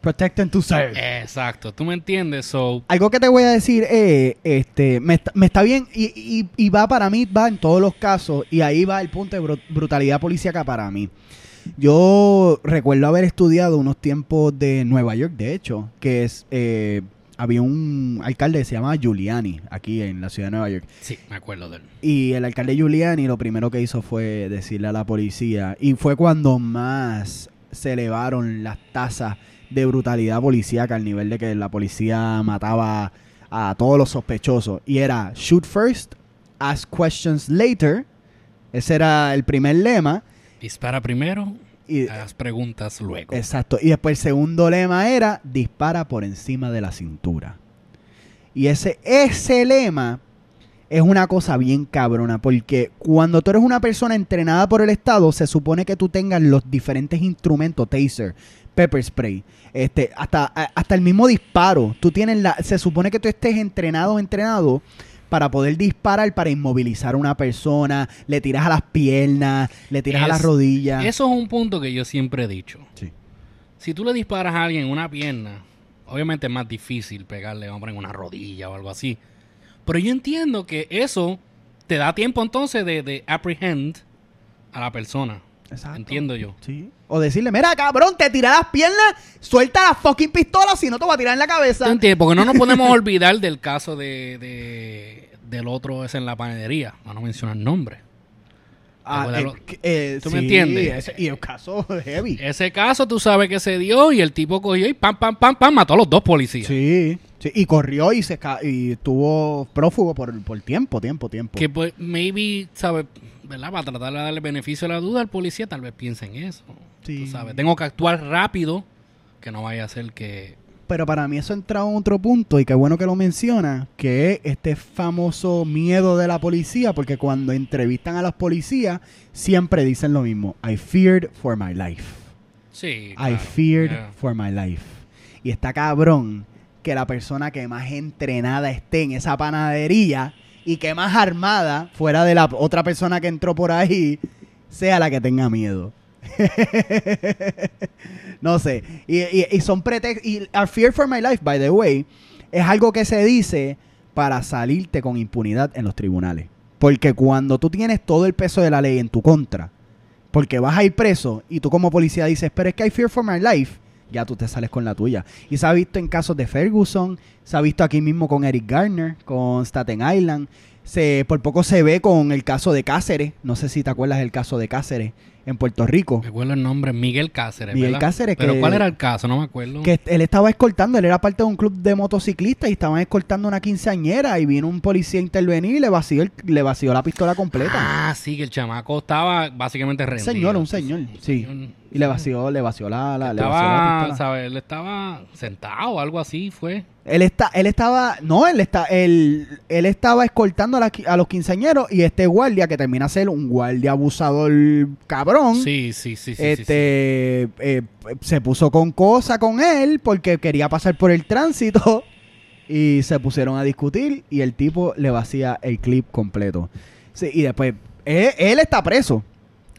[SPEAKER 4] Protect and to serve.
[SPEAKER 3] Exacto, ¿tú me entiendes? So,
[SPEAKER 4] Algo que te voy a decir es, este, me está, me está bien y, y- y va para mí, va en todos los casos y ahí va el punto de bru- brutalidad policíaca para mí. Yo recuerdo haber estudiado unos tiempos de Nueva York, de hecho, que es, eh, había un alcalde que se llamaba Giuliani aquí en la ciudad de Nueva York.
[SPEAKER 3] sí, me acuerdo de él.
[SPEAKER 4] Y el alcalde Giuliani lo primero que hizo fue decirle a la policía, y fue cuando más se elevaron las tasas de brutalidad policíaca al nivel de que la policía mataba a todos los sospechosos. Y era shoot first, ask questions later. Ese era el primer lema.
[SPEAKER 3] Dispara primero,
[SPEAKER 4] Y,
[SPEAKER 3] haz preguntas luego.
[SPEAKER 4] Exacto. Y después el segundo lema era dispara por encima de la cintura. Y ese, ese lema es una cosa bien cabrona, porque cuando tú eres una persona entrenada por el Estado, se supone que tú tengas los diferentes instrumentos, taser, pepper spray, este, hasta, hasta el mismo disparo. Tú tienes la, se supone que tú estés entrenado, entrenado para poder disparar, para inmovilizar a una persona, le tiras a las piernas, le tiras a las rodillas.
[SPEAKER 3] Eso es un punto que yo siempre he dicho.
[SPEAKER 4] Sí.
[SPEAKER 3] Si tú le disparas a alguien en una pierna, obviamente es más difícil pegarle, vamos a poner una rodilla o algo así. Pero yo entiendo que eso te da tiempo entonces de, de apprehend a la persona.
[SPEAKER 4] Exacto.
[SPEAKER 3] Entiendo yo.
[SPEAKER 4] Sí. O decirle, mira, cabrón, te tira las piernas, suelta la fucking pistola, si no te voy a tirar en la cabeza.
[SPEAKER 3] ¿Tú entiendes? Porque no nos podemos [LAUGHS] olvidar del caso de, de- del otro es en la panadería. Para no mencionar nombre.
[SPEAKER 4] Ah,
[SPEAKER 3] ¿Te
[SPEAKER 4] eh, eh,
[SPEAKER 3] ¿Tú me entiendes?
[SPEAKER 4] ese- y el caso heavy.
[SPEAKER 3] Ese caso tú sabes que se dio y el tipo cogió y pam, pam, pam, pam, mató a los dos policías.
[SPEAKER 4] Sí, sí, y corrió y se y estuvo prófugo por, por tiempo, tiempo, tiempo.
[SPEAKER 3] Que pues, maybe, ¿sabes? ¿Verdad? Para tratar de darle beneficio a la duda al policía, tal vez piense en eso.
[SPEAKER 4] Sí.
[SPEAKER 3] Tú sabes, tengo que actuar rápido, que no vaya a ser que...
[SPEAKER 4] Pero para mí eso entra a otro punto, y qué bueno que lo menciona, que es este famoso miedo de la policía, porque cuando entrevistan a los policías, siempre dicen lo mismo, I feared for my life.
[SPEAKER 3] Sí,
[SPEAKER 4] I feared
[SPEAKER 3] yeah.
[SPEAKER 4] for my life. Y está cabrón que la persona que más entrenada esté en esa panadería y que más armada fuera de la otra persona que entró por ahí sea la que tenga miedo. [LAUGHS] no sé. Y, son pretextos. Y I fear for my life, by the way, es algo que se dice para salirte con impunidad en los tribunales. Porque cuando tú tienes todo el peso de la ley en tu contra, porque vas a ir preso y tú como policía dices, pero es que I fear for my life, ya tú te sales con la tuya. Y se ha visto en casos de Ferguson, se ha visto aquí mismo con Eric Garner, con Staten Island, se, por poco se ve con el caso de Cáceres, no sé si te acuerdas del caso de Cáceres en Puerto Rico,
[SPEAKER 3] Me acuerdo el nombre, Miguel Cáceres,
[SPEAKER 4] Miguel
[SPEAKER 3] ¿verdad?
[SPEAKER 4] Cáceres,
[SPEAKER 3] Pero
[SPEAKER 4] que-
[SPEAKER 3] ¿cuál era el caso? No me acuerdo.
[SPEAKER 4] que él estaba escoltando, él era parte de un club de motociclistas y estaban escoltando una quinceañera y vino un policía a intervenir y le vació, el- le vació la pistola completa.
[SPEAKER 3] Ah, sí, que el chamaco estaba básicamente
[SPEAKER 4] un
[SPEAKER 3] rendido.
[SPEAKER 4] señor, un señor, sí.
[SPEAKER 3] señor.
[SPEAKER 4] Y le vació, le vació la, la, le vació la pistola.
[SPEAKER 3] ¿sabes? Él estaba sentado, algo así fue.
[SPEAKER 4] Él está, él estaba, no, él está, él, él estaba escoltando a, la qui- a los quinceañeros y este guardia que termina ser un guardia abusador cabrón,
[SPEAKER 3] Sí, sí, sí, sí. sí, sí.
[SPEAKER 4] este, eh, se puso con cosa con él porque quería pasar por el tránsito [LAUGHS] y se pusieron a discutir y el tipo le vacía el clip completo. Sí, y después él, él está preso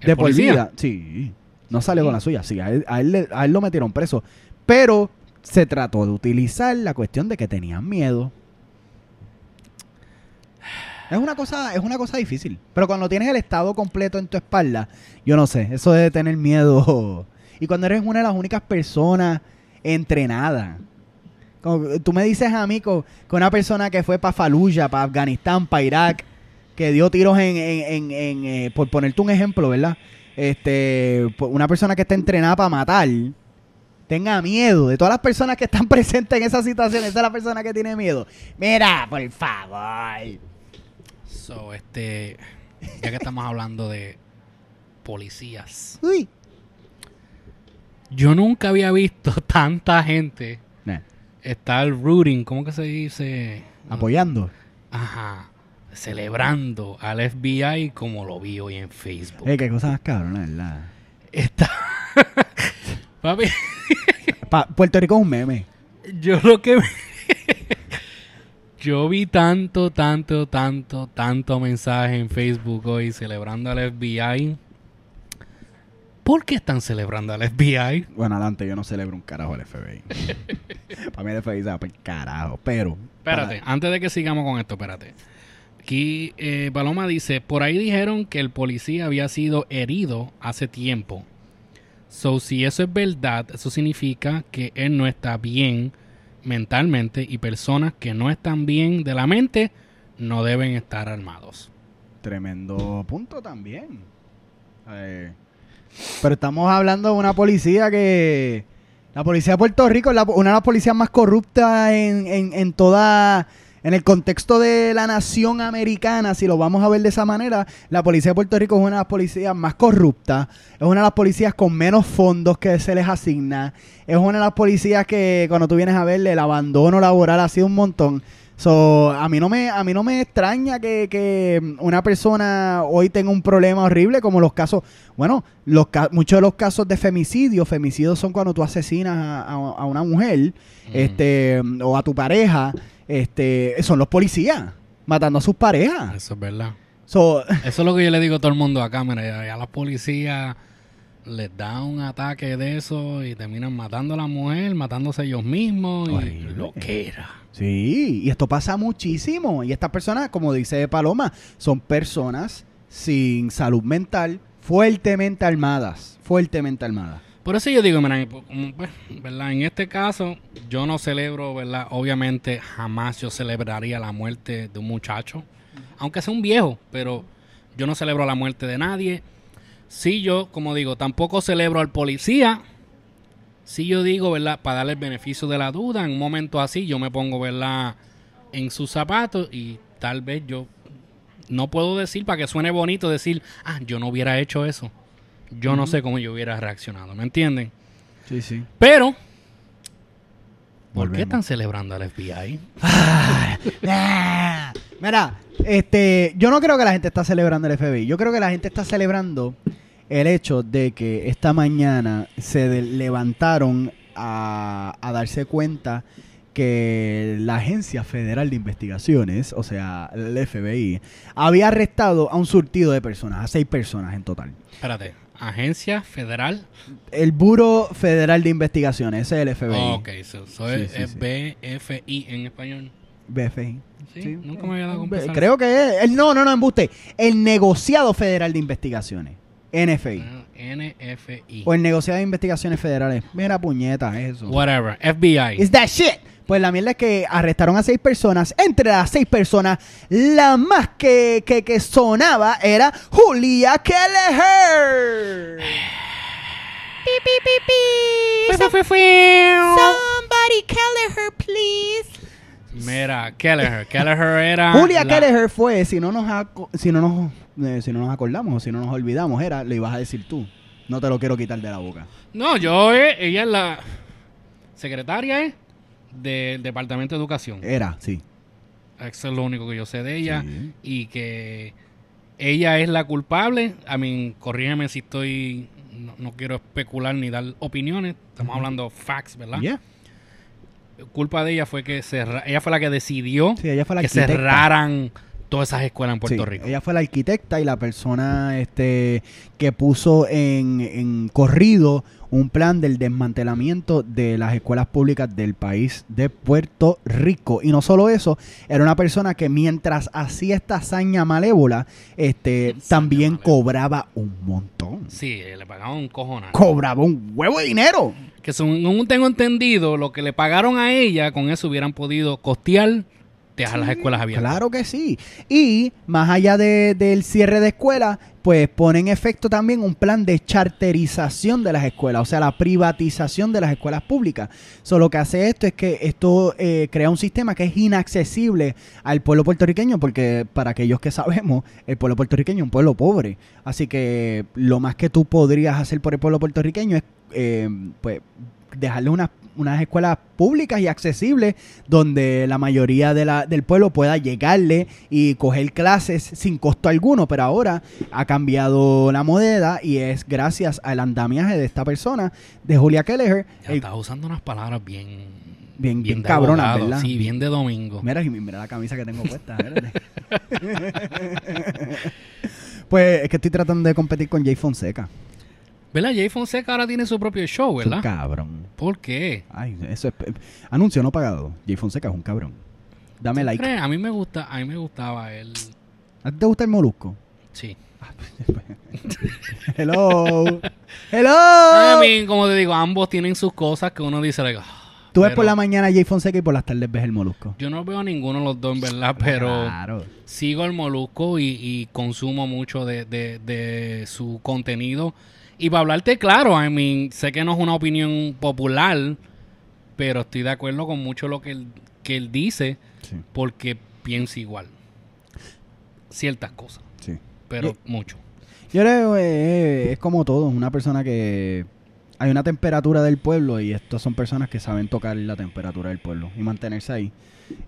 [SPEAKER 3] ¿El
[SPEAKER 4] de por vida. Sí, no sale con la suya. Sí, a él, a él a él lo metieron preso, pero se trató de utilizar la cuestión de que tenían miedo. Es una cosa, es una cosa difícil. Pero cuando tienes el estado completo en tu espalda, yo no sé, eso debe tener miedo. Y cuando eres una de las únicas personas entrenadas. Como tú me dices a mí que una persona que fue para Fallujah, para Afganistán, para Irak, que dio tiros en, en- en- en, eh, por ponerte un ejemplo, ¿verdad? Este, pues, una persona que está entrenada para matar, tenga miedo. De todas las personas que están [LAUGHS] presentes en esa situación, esa es la persona que tiene miedo. Mira, por favor.
[SPEAKER 3] So, este, ya que estamos hablando de policías,
[SPEAKER 4] Uy.
[SPEAKER 3] yo nunca había visto [LAUGHS] tanta gente estar rooting, ¿cómo que se dice?
[SPEAKER 4] apoyando.
[SPEAKER 3] Ajá, celebrando al FBI como lo vi hoy en Facebook.
[SPEAKER 4] Eh, qué cosas más cabronas, ¿verdad?
[SPEAKER 3] Está... [LAUGHS] Papi,
[SPEAKER 4] Pa- Puerto Rico es un meme.
[SPEAKER 3] yo lo que... [LAUGHS] yo vi tanto, tanto, tanto, tanto mensaje en Facebook hoy celebrando al FBI. ¿Por qué están celebrando al FBI?
[SPEAKER 4] Bueno, adelante, yo no celebro un carajo al FBI. [LAUGHS] para mí el FBI se va para el carajo, pero...
[SPEAKER 3] Espérate,
[SPEAKER 4] para-
[SPEAKER 3] antes de que sigamos con esto, espérate. Aquí eh, Paloma dice, por ahí dijeron que el policía había sido herido hace tiempo. So, si eso es verdad, eso significa que él no está bien mentalmente y personas que no están bien de la mente no deben estar armados.
[SPEAKER 4] Tremendo punto también. Pero estamos hablando de una policía que... La policía de Puerto Rico es una de las policías más corruptas en, en, en toda... En el contexto de la nación americana, si lo vamos a ver de esa manera, la policía de Puerto Rico es una de las policías más corruptas, es una de las policías con menos fondos que se les asigna, es una de las policías que cuando tú vienes a ver el abandono laboral ha sido un montón. So, a mí no me, a mí no me extraña que, que una persona hoy tenga un problema horrible como los casos, bueno, los muchos de los casos de femicidio, femicidios son cuando tú asesinas a, a- a una mujer, este, o a tu pareja, este, son los policías matando a sus parejas.
[SPEAKER 3] Eso es verdad.
[SPEAKER 4] So,
[SPEAKER 3] Eso es lo que yo le digo a todo el mundo acá. Mira, ya, ya la policía les da un ataque de eso y terminan matando a la mujer, matándose ellos mismos y
[SPEAKER 4] Horrible.
[SPEAKER 3] lo que era.
[SPEAKER 4] Sí, y esto pasa muchísimo. Y estas personas, como dice Paloma, son personas sin salud mental, fuertemente armadas. Fuertemente armadas.
[SPEAKER 3] Por eso yo digo, pues, ¿verdad? En este caso, yo no celebro, ¿verdad? Obviamente, jamás yo celebraría la muerte de un muchacho, aunque sea un viejo, pero yo no celebro la muerte de nadie. Sí, yo, como digo, tampoco celebro al policía. Sí, yo digo, ¿verdad? Para darle el beneficio de la duda, en un momento así, yo me pongo, ¿verdad? En sus zapatos y tal vez yo no puedo decir, para que suene bonito, decir, ah, yo no hubiera hecho eso. Yo no sé cómo yo hubiera reaccionado, ¿me entienden?
[SPEAKER 4] Sí, sí.
[SPEAKER 3] Pero, ¿por qué están celebrando al FBI?
[SPEAKER 4] Mira, este, yo no creo que la gente está celebrando el FBI. Yo creo que la gente está celebrando el hecho de que esta mañana se levantaron a, a darse cuenta que la Agencia Federal de Investigaciones, o sea, el FBI, había arrestado a un surtido de personas, a seis personas en total.
[SPEAKER 3] Espérate, Agencia Federal.
[SPEAKER 4] El Buro Federal de Investigaciones, ese es el FBI.
[SPEAKER 3] ok, so, so
[SPEAKER 4] Sí,
[SPEAKER 3] es,
[SPEAKER 4] sí,
[SPEAKER 3] es
[SPEAKER 4] sí.
[SPEAKER 3] BFI en español.
[SPEAKER 4] BFI.
[SPEAKER 3] Sí, nunca me había dado
[SPEAKER 4] Be-
[SPEAKER 3] pensar
[SPEAKER 4] Creo que es. El, no, no, no, embuste. El Negociado Federal de Investigaciones. NFI.
[SPEAKER 3] Ah, NFI.
[SPEAKER 4] O el Negociado de Investigaciones Federales. Mira, puñeta, eso.
[SPEAKER 3] Whatever, FBI.
[SPEAKER 4] Is that shit? Pues la mierda es que arrestaron a seis personas. Entre las seis personas, la más que, que, que sonaba era Julia Kelleher.
[SPEAKER 3] Fue, fue, fue, fue.
[SPEAKER 4] Somebody Kelleher, please.
[SPEAKER 3] Mira, Kelleher. Kelleher era.
[SPEAKER 4] Julia
[SPEAKER 3] la-
[SPEAKER 4] Kelleher fue, si no nos si no nos eh, si no nos acordamos o si no nos olvidamos, era, lo ibas a decir tú. No te lo quiero quitar de la boca.
[SPEAKER 3] No, yo, eh, ella es la secretaria eh, del Departamento de Educación.
[SPEAKER 4] Era, sí.
[SPEAKER 3] Eso es lo único que yo sé de ella.
[SPEAKER 4] Sí.
[SPEAKER 3] Y que ella es la culpable. A mí, corrígeme si estoy. No, no quiero especular ni dar opiniones. Estamos hablando facts, ¿verdad?
[SPEAKER 4] Yeah.
[SPEAKER 3] Culpa de ella fue que cerra- ella fue la que decidió
[SPEAKER 4] Sí, ella fue la
[SPEAKER 3] que
[SPEAKER 4] arquitecta.
[SPEAKER 3] cerraran todas esas escuelas en Puerto
[SPEAKER 4] Sí,
[SPEAKER 3] Rico.
[SPEAKER 4] Ella fue la arquitecta y la persona este que puso en, en corrido un plan del desmantelamiento de las escuelas públicas del país de Puerto Rico. Y no solo eso, era una persona que mientras hacía esta hazaña malévola, este,
[SPEAKER 3] Hazaña
[SPEAKER 4] también
[SPEAKER 3] malévola.
[SPEAKER 4] cobraba un montón.
[SPEAKER 3] Sí, le pagaban un cojonal.
[SPEAKER 4] Cobraba un huevo de dinero.
[SPEAKER 3] que según tengo entendido, lo que le pagaron a ella, con eso hubieran podido costear dejar las escuelas abiertas.
[SPEAKER 4] Claro que sí. Y más allá de- del cierre de escuelas, pues pone en efecto también un plan de charterización de las escuelas, o sea, la privatización de las escuelas públicas. Solo lo que hace esto es que esto eh, crea un sistema que es inaccesible al pueblo puertorriqueño, porque para aquellos que sabemos, el pueblo puertorriqueño es un pueblo pobre. Así que lo más que tú podrías hacer por el pueblo puertorriqueño es, eh, pues, dejarle unas unas escuelas públicas y accesibles donde la mayoría de la, del pueblo pueda llegarle y coger clases sin costo alguno, pero ahora ha cambiado la moneda y es gracias al andamiaje de esta persona, de Julia Kelleher,
[SPEAKER 3] Ya
[SPEAKER 4] el-
[SPEAKER 3] estás usando unas palabras bien...
[SPEAKER 4] Bien- bien
[SPEAKER 3] de
[SPEAKER 4] cabronas,
[SPEAKER 3] abogado,
[SPEAKER 4] ¿verdad?
[SPEAKER 3] Sí, bien de domingo.
[SPEAKER 4] Mira, mira la camisa que tengo puesta. [LAUGHS] pues es que estoy tratando de competir con Jay Fonseca.
[SPEAKER 3] ¿Verdad? Jay Fonseca ahora tiene su propio show,
[SPEAKER 4] Es un
[SPEAKER 3] ¿verdad?
[SPEAKER 4] cabrón.
[SPEAKER 3] ¿Por qué?
[SPEAKER 4] Ay, eso es... Anuncio no pagado. Jay Fonseca es un cabrón. Dame like.
[SPEAKER 3] ¿Crees? A mí me gusta, a mí me gustaba él.
[SPEAKER 4] ¿A ti te gusta el molusco?
[SPEAKER 3] Sí. [LAUGHS]
[SPEAKER 4] Hello. Hello.
[SPEAKER 3] I mean, como te digo, ambos tienen sus cosas que uno dice, like, ah,
[SPEAKER 4] Tú ves por la mañana Jay Fonseca y por las tardes ves el molusco.
[SPEAKER 3] Yo no veo a ninguno de los dos, en verdad, pero
[SPEAKER 4] Claro.
[SPEAKER 3] sigo el Molusco y, y consumo mucho de, de- de su contenido. Y para hablarte claro, I mean, sé que no es una opinión popular, pero estoy de acuerdo con mucho lo que él, que él dice,
[SPEAKER 4] Sí,
[SPEAKER 3] porque piensa igual. Ciertas cosas,
[SPEAKER 4] sí.
[SPEAKER 3] pero mucho.
[SPEAKER 4] Yo creo que es como todo, una persona que hay una temperatura del pueblo y estos son personas que saben tocar la temperatura del pueblo y mantenerse ahí.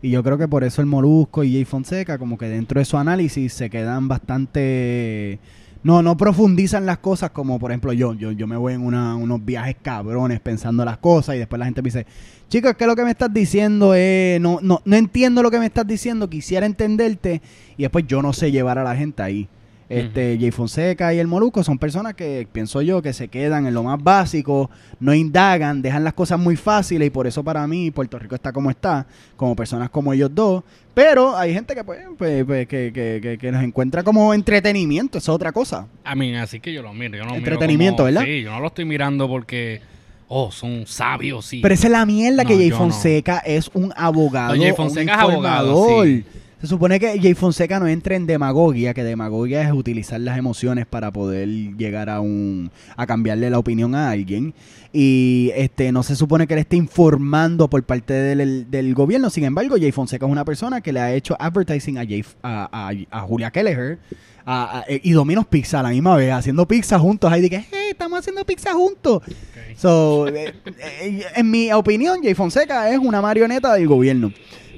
[SPEAKER 4] Y yo creo que por eso el Molusco y Jay Fonseca como que dentro de su análisis se quedan bastante no no profundizan las cosas como por ejemplo yo yo yo me voy en una- unos viajes cabrones pensando las cosas y después la gente me dice, "Chicos, es que lo que me estás diciendo es no no no entiendo lo que me estás diciendo, quisiera entenderte" y después yo no sé llevar a la gente ahí. Este, Jay Fonseca y el Molusco son personas que pienso yo que se quedan en lo más básico, no indagan, dejan las cosas muy fáciles y por eso para mí Puerto Rico está como está, como personas como ellos dos. Pero hay gente que pues, pues, pues, que, que, que, que nos encuentra como entretenimiento, eso es otra cosa.
[SPEAKER 3] I mean, así que yo lo miro. Yo no miro
[SPEAKER 4] Entretenimiento,
[SPEAKER 3] como-
[SPEAKER 4] ¿verdad?
[SPEAKER 3] Sí, yo no lo estoy mirando porque, oh, son sabios, sí.
[SPEAKER 4] Pero esa es la mierda que Jay
[SPEAKER 3] no.
[SPEAKER 4] Fonseca es un abogado.
[SPEAKER 3] No, Jay
[SPEAKER 4] un
[SPEAKER 3] Fonseca es abogado, sí.
[SPEAKER 4] Se supone que Jay Fonseca no entra en demagogia, que demagogia es utilizar las emociones para poder llegar a un a cambiarle la opinión a alguien y este no se supone que él esté informando por parte del, del gobierno. Sin embargo, Jay Fonseca es una persona que le ha hecho advertising a, Jay- a, a- a Julia Kelleher a- a- y Domino's Pizza a la misma vez, haciendo pizza juntos. Ahí dije, hey, estamos haciendo pizza juntos.
[SPEAKER 3] Ok.
[SPEAKER 4] So, eh, eh, en mi opinión, Jay Fonseca es una marioneta del gobierno.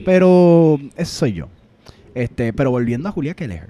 [SPEAKER 4] Pero eso soy yo. Este, pero volviendo a Julia Kelleher.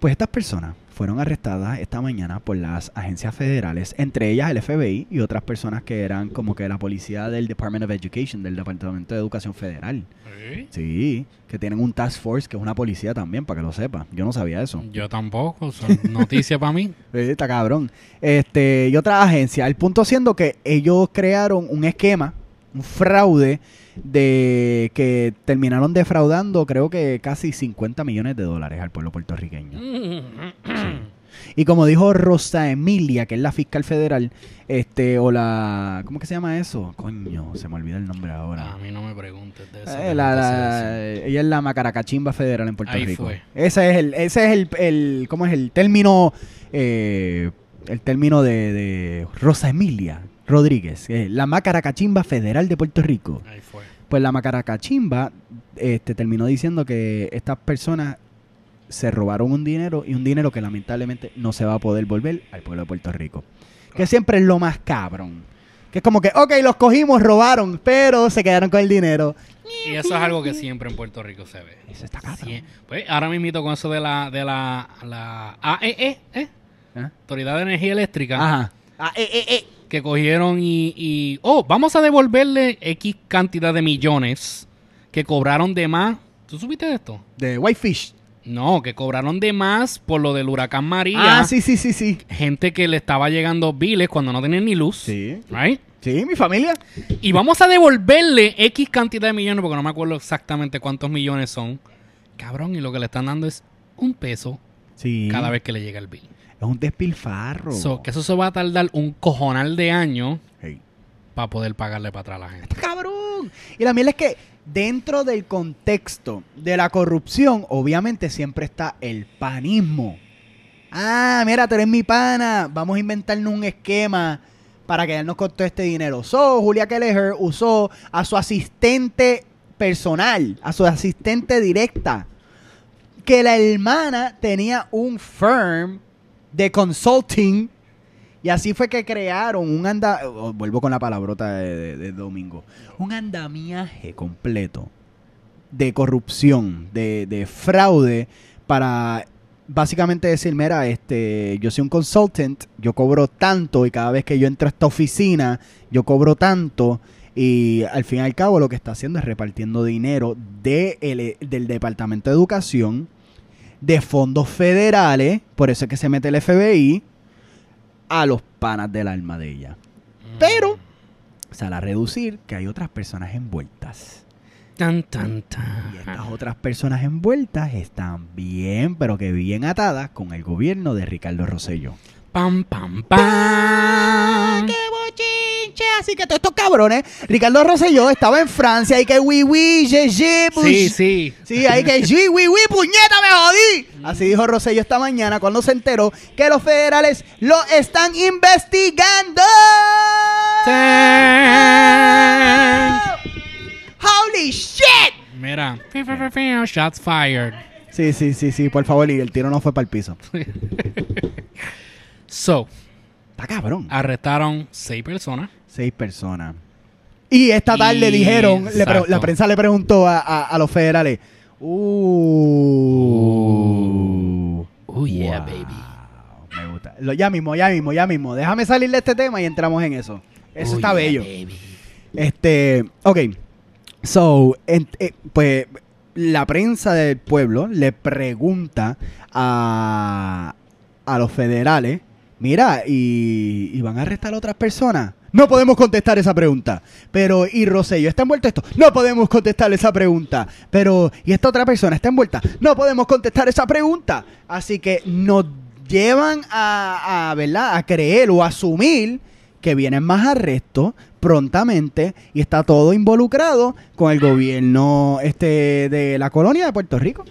[SPEAKER 4] Pues estas personas fueron arrestadas esta mañana por las agencias federales, entre ellas el FBI y otras personas que eran como que la policía del Department of Education, del Departamento de Educación Federal.
[SPEAKER 3] Sí.
[SPEAKER 4] Sí, que tienen un task force que es una policía también, para que lo sepa. Yo no sabía eso.
[SPEAKER 3] Yo tampoco, son [LAUGHS] noticias para mí.
[SPEAKER 4] Eh, Está cabrón. Este, y otra agencia. El punto siendo que ellos crearon un esquema, un fraude, de que terminaron defraudando, creo que casi 50 millones de dólares al pueblo puertorriqueño. [CLEARS THROAT] Y como dijo Rosa Emilia, que es la fiscal federal, este, o la. ¿Cómo que se llama eso? Coño, se me olvida el nombre ahora.
[SPEAKER 3] A mí no me preguntes de eso.
[SPEAKER 4] Eh, la- la- ella es la macaracachimba federal en Puerto
[SPEAKER 3] Ahí
[SPEAKER 4] Rico.
[SPEAKER 3] fue.
[SPEAKER 4] Ese es el, ese es el, el- ¿cómo es el término, eh, el término de, de Rosa Emilia Rodríguez, eh, la macaracachimba federal de Puerto Rico.
[SPEAKER 3] Ahí fue.
[SPEAKER 4] Pues la macaracachimba, este, terminó diciendo que estas personas se robaron un dinero y un dinero que lamentablemente no se va a poder volver al pueblo de Puerto Rico. Que siempre es lo más cabrón. Que es como que, ok, los cogimos, robaron, pero se quedaron con el dinero.
[SPEAKER 3] Y eso es algo que siempre en Puerto Rico se ve.
[SPEAKER 4] Eso está cabrón.
[SPEAKER 3] Sí, Pues ahora mismo con eso de la, de la, la AEE, ¿eh?
[SPEAKER 4] ¿Ah?
[SPEAKER 3] Autoridad de Energía Eléctrica,
[SPEAKER 4] Ajá. Eh, eh, eh.
[SPEAKER 3] Que cogieron y, y, oh, vamos a devolverle X cantidad de millones que cobraron de más. ¿Tú supiste de esto?
[SPEAKER 4] De Whitefish.
[SPEAKER 3] No, que cobraron de más por lo del huracán María.
[SPEAKER 4] Ah, sí, sí, sí, sí.
[SPEAKER 3] Gente que le estaba llegando biles cuando no tenían ni luz.
[SPEAKER 4] Sí.
[SPEAKER 3] Right?
[SPEAKER 4] Sí, mi familia.
[SPEAKER 3] Y vamos a devolverle X cantidad de millones, porque no me acuerdo exactamente cuántos millones son. Cabrón, y lo que le están dando es un peso
[SPEAKER 4] Sí.
[SPEAKER 3] cada vez que le llega el bill.
[SPEAKER 4] Es un despilfarro.
[SPEAKER 3] So, que eso se va a tardar un cojonal de años
[SPEAKER 4] Hey.
[SPEAKER 3] para poder pagarle para atrás a la gente.
[SPEAKER 4] cabrón. Y la mierda es que dentro del contexto de la corrupción, obviamente siempre está el panismo. Ah, mira, tú eres mi pana. Vamos a inventarnos un esquema para quedarnos con todo este dinero. So, Julia Kelleher usó a su asistente personal, a su asistente directa, que la hermana tenía un firm de consulting y así fue que crearon un anda... oh, vuelvo con la palabrota de, domingo. Un andamiaje completo de corrupción, de, de fraude, para básicamente decir, mira, este, yo soy un consultant, yo cobro tanto y cada vez que yo entro a esta oficina, yo cobro tanto. Y al fin y al cabo lo que está haciendo es repartiendo dinero de el- del Departamento de Educación, de fondos federales, por eso es que se mete el FBI, a los panas del alma de ella. Pero sale a reducir que hay otras personas envueltas.
[SPEAKER 3] Tan, tan,
[SPEAKER 4] Y
[SPEAKER 3] tan.
[SPEAKER 4] estas otras personas envueltas están bien, pero que bien atadas con el gobierno de Ricardo Rosselló.
[SPEAKER 3] Pam, pam, pam.
[SPEAKER 4] ¡Qué bochinche! Así que todos estos cabrones, Ricardo Rosselló estaba en Francia y que oui, oui, je, je,
[SPEAKER 3] Sí,
[SPEAKER 4] bush.
[SPEAKER 3] sí.
[SPEAKER 4] Sí, hay que sí, oui, oui, puñeta, me jodí. Así dijo Rosselló esta mañana cuando se enteró que los federales lo están investigando. Holy shit.
[SPEAKER 3] Mira. Shots fired.
[SPEAKER 4] Sí, sí, sí, sí, por favor, y el tiro no fue para el piso. [LAUGHS]
[SPEAKER 3] So,
[SPEAKER 4] Está cabrón.
[SPEAKER 3] arrestaron seis personas.
[SPEAKER 4] Seis personas. Y esta tarde
[SPEAKER 3] Y-
[SPEAKER 4] dijeron, le la prensa le preguntó a, a- a los federales. Uh,
[SPEAKER 3] Oh, yeah,
[SPEAKER 4] wow,
[SPEAKER 3] baby.
[SPEAKER 4] Me gusta. Lo- ya mismo, ya mismo, ya mismo. Déjame salir de este tema y entramos en eso. Eso
[SPEAKER 3] Oh,
[SPEAKER 4] está
[SPEAKER 3] yeah,
[SPEAKER 4] bello.
[SPEAKER 3] baby.
[SPEAKER 4] Este, ok. So, en- eh, pues la prensa del pueblo le pregunta a, a los federales, mira, ¿y, y van a arrestar a otras personas? No podemos contestar esa pregunta. Pero, ¿y Rosello está envuelto en esto? No podemos contestar esa pregunta. Pero, ¿y esta otra persona está envuelta? No podemos contestar esa pregunta. Así que nos llevan a, a, ¿verdad? a creer o asumir que vienen más arrestos prontamente y está todo involucrado con el gobierno este de la colonia de Puerto Rico.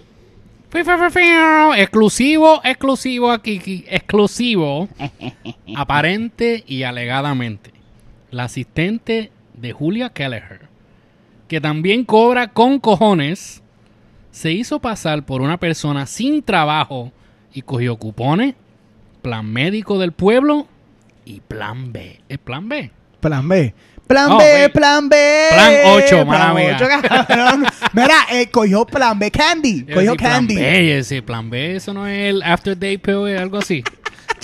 [SPEAKER 3] Exclusivo, exclusivo aquí, aquí, exclusivo, [LAUGHS] aparente y alegadamente. La asistente de Julia Kelleher, que también cobra con cojones, se hizo pasar por una persona sin trabajo y cogió cupones, plan médico del pueblo y plan B. ¿Es plan B?
[SPEAKER 4] Plan B. Plan
[SPEAKER 3] Oh,
[SPEAKER 4] B,
[SPEAKER 3] wait.
[SPEAKER 4] plan B.
[SPEAKER 3] Plan ocho,
[SPEAKER 4] plan
[SPEAKER 3] mala mía. [LAUGHS]
[SPEAKER 4] Mira, eh, cogió plan B Candy.
[SPEAKER 3] Yo
[SPEAKER 4] Cogió
[SPEAKER 3] decía, plan
[SPEAKER 4] Candy.
[SPEAKER 3] B, decía, plan B, eso no es el After Day Pill, algo así.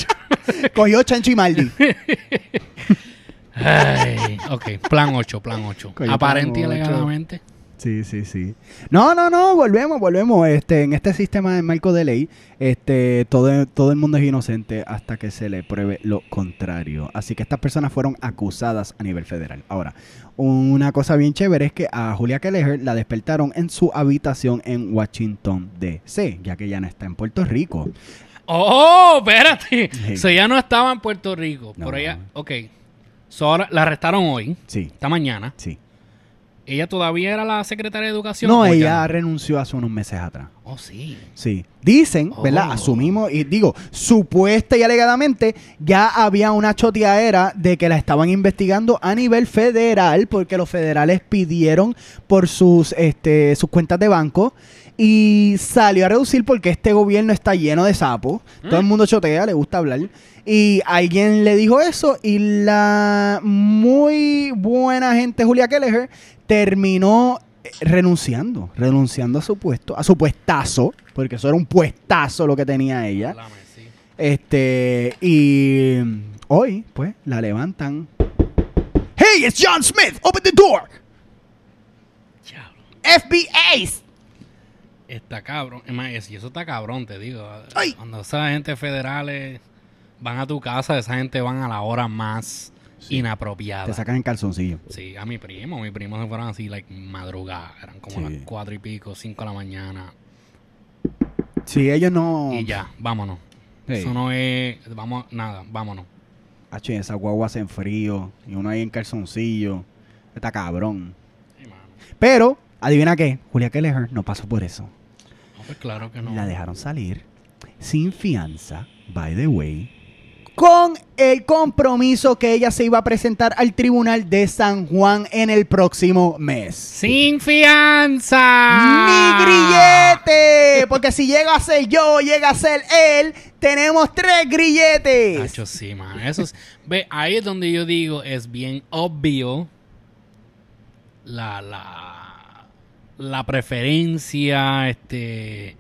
[SPEAKER 3] [LAUGHS]
[SPEAKER 4] Cogió Chancho y Maldi. [LAUGHS]
[SPEAKER 3] Ay, ok, plan 8, plan 8.
[SPEAKER 4] Coño,
[SPEAKER 3] Aparente y alegadamente.
[SPEAKER 4] Sí, sí, sí. No, no, no, volvemos, volvemos. Este, en este sistema de marco de ley, este, todo, todo el mundo es inocente hasta que se le pruebe lo contrario. Así que estas personas fueron acusadas a nivel federal. Ahora, una cosa bien chévere es que a Julia Kelleher la despertaron en su habitación en Washington D.C., ya que ya no está en Puerto Rico.
[SPEAKER 3] Oh, espérate.
[SPEAKER 4] Sí.
[SPEAKER 3] O sea, ya no estaba en Puerto Rico.
[SPEAKER 4] No.
[SPEAKER 3] Por ella, ok. So, la arrestaron hoy,
[SPEAKER 4] Sí,
[SPEAKER 3] esta mañana.
[SPEAKER 4] sí.
[SPEAKER 3] ¿Ella todavía era la secretaria de Educación?
[SPEAKER 4] No,
[SPEAKER 3] ya
[SPEAKER 4] ella renunció hace unos meses atrás.
[SPEAKER 3] Oh, sí.
[SPEAKER 4] Sí. Dicen, ¿verdad?
[SPEAKER 3] Oh.
[SPEAKER 4] Asumimos, y digo, supuesta y alegadamente, ya había una choteadera de que la estaban investigando a nivel federal, porque los federales pidieron por sus, este, sus cuentas de banco. Y salió a reducir porque este gobierno está lleno de sapos. Todo el mundo chotea, le gusta hablar. Y alguien le dijo eso y la muy buena gente Julia Kelleher terminó eh, renunciando, renunciando a su puesto, a su puestazo, porque eso era un puestazo lo que tenía ella.
[SPEAKER 3] Sí.
[SPEAKER 4] Este, y hoy, pues, la levantan. Hey, it's John Smith, open the door.
[SPEAKER 3] Diablo.
[SPEAKER 4] FBI.
[SPEAKER 3] Está cabrón. Es más, es- y eso está cabrón, te digo.
[SPEAKER 4] Ay.
[SPEAKER 3] Cuando esa gente federales van a tu casa, esa gente van a la hora más inapropiada.
[SPEAKER 4] Te sacan en calzoncillo.
[SPEAKER 3] Sí, a mi primo. Mi primo se fueron así, like, madrugada. Eran como
[SPEAKER 4] Sí.
[SPEAKER 3] las cuatro y pico, cinco de la mañana.
[SPEAKER 4] Si ellos no.
[SPEAKER 3] Y ya, vámonos.
[SPEAKER 4] Hey.
[SPEAKER 3] Eso no es... Vamos, nada, vámonos.
[SPEAKER 4] Y esa guagua hacen frío. Y uno ahí en calzoncillo. Está cabrón.
[SPEAKER 3] Sí.
[SPEAKER 4] Pero, adivina qué. Julia Kelleher no pasó por eso.
[SPEAKER 3] Pues claro que no.
[SPEAKER 4] La dejaron salir sin fianza, by the way, con el compromiso que ella se iba a presentar al tribunal de San Juan en el próximo mes.
[SPEAKER 3] ¡Sin fianza!
[SPEAKER 4] ¡Mi grillete! Porque si llega a ser yo, llega a ser él, tenemos tres grilletes.
[SPEAKER 3] Nacho, sí, man. Eso es, ve, ahí es donde yo digo, es bien obvio la, la, la preferencia, este...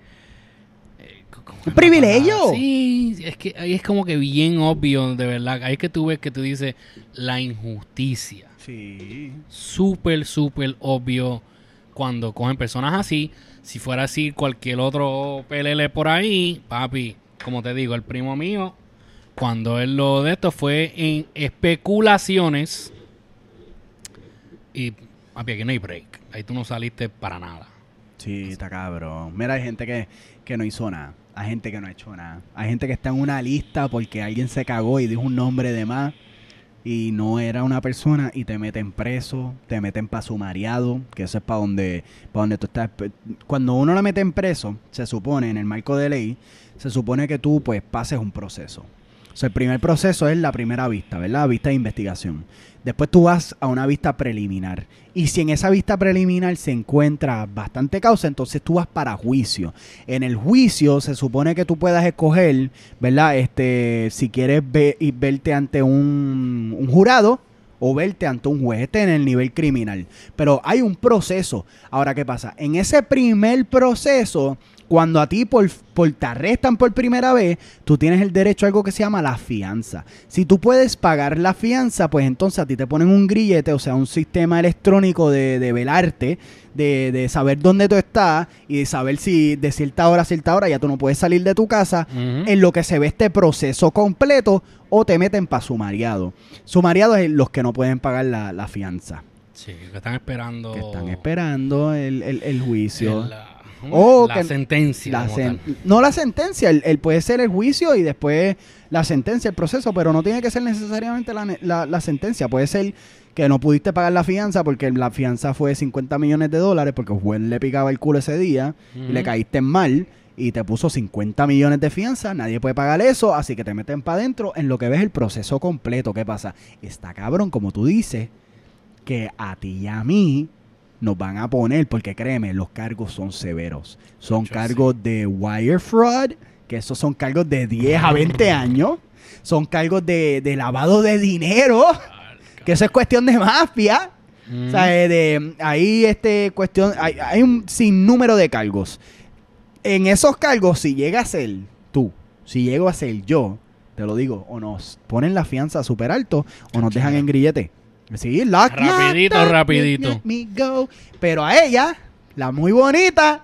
[SPEAKER 3] eh, ¿cómo es la
[SPEAKER 4] privilegio.
[SPEAKER 3] palabra? Sí, es que ahí es como que bien obvio, de verdad. Ahí es que tú ves que tú dices la injusticia.
[SPEAKER 4] Sí.
[SPEAKER 3] Súper, súper obvio cuando cogen personas así. Si fuera así cualquier otro PLL por ahí, papi, como te digo, el primo mío cuando él lo de esto fue en especulaciones. Y, papi, aquí no hay break. Ahí tú no saliste para nada.
[SPEAKER 4] Sí, está cabrón. Mira, hay gente que, que no hizo nada. Hay gente que no ha hecho nada. Hay gente que está en una lista porque alguien se cagó y dijo un nombre de más y no era una persona y te meten preso, te meten para sumariado, que eso es para donde, para donde tú estás. Cuando uno la mete en preso, se supone, en el marco de ley, se supone que tú pues pases un proceso. O sea, el primer proceso es la primera vista, ¿verdad? Vista de investigación. Después tú vas a una vista preliminar. Y si en esa vista preliminar se encuentra bastante causa, entonces tú vas para juicio. En el juicio se supone que tú puedas escoger, ¿verdad? Este, si quieres ve- y verte ante un, un jurado o verte ante un juez. Este en el nivel criminal. Pero hay un proceso. Ahora, ¿qué pasa? En ese primer proceso, cuando a ti por, por te arrestan por primera vez, tú tienes el derecho a algo que se llama la fianza. Si tú puedes pagar la fianza, pues entonces a ti te ponen un grillete, o sea, un sistema electrónico de, de velarte, de, de saber dónde tú estás y de saber si de cierta hora a cierta hora ya tú no puedes salir de tu casa en lo que se ve este proceso completo o te meten para sumariado. Sumariado es los que no pueden pagar la, la fianza,
[SPEAKER 3] Sí, que están esperando.
[SPEAKER 4] que están esperando el, el- el juicio.
[SPEAKER 3] el, la,
[SPEAKER 4] O
[SPEAKER 3] la
[SPEAKER 4] que-
[SPEAKER 3] sentencia.
[SPEAKER 4] La sen- no la sentencia, el, el puede ser el juicio y después la sentencia, el proceso, pero no tiene que ser necesariamente la, la- la sentencia. Puede ser que no pudiste pagar la fianza porque la fianza fue 50 millones de dólares porque el juez le picaba el culo ese día y le caíste mal y te puso 50 millones de fianza, nadie puede pagar eso, así que te meten para adentro en lo que ves el proceso completo. ¿Qué pasa? Está cabrón, como tú dices, que a ti y a mí nos van a poner, porque créeme, los cargos son severos. Son
[SPEAKER 3] Yo
[SPEAKER 4] cargos de wire fraud, que esos son cargos de 10 a 20 [LAUGHS] años. Son cargos de, de lavado de dinero, que eso es cuestión de mafia.
[SPEAKER 3] Ujú.
[SPEAKER 4] O sea, de, ahí este cuestión, hay, hay un sinnúmero de cargos. En esos cargos, si llega a ser tú, si llego a ser yo, te lo digo, o nos ponen la fianza súper alto o nos dejan en grillete. Sí, lock,
[SPEAKER 3] Rapidito,
[SPEAKER 4] lock,
[SPEAKER 3] rapidito.
[SPEAKER 4] let me go. Pero a ella, la muy bonita,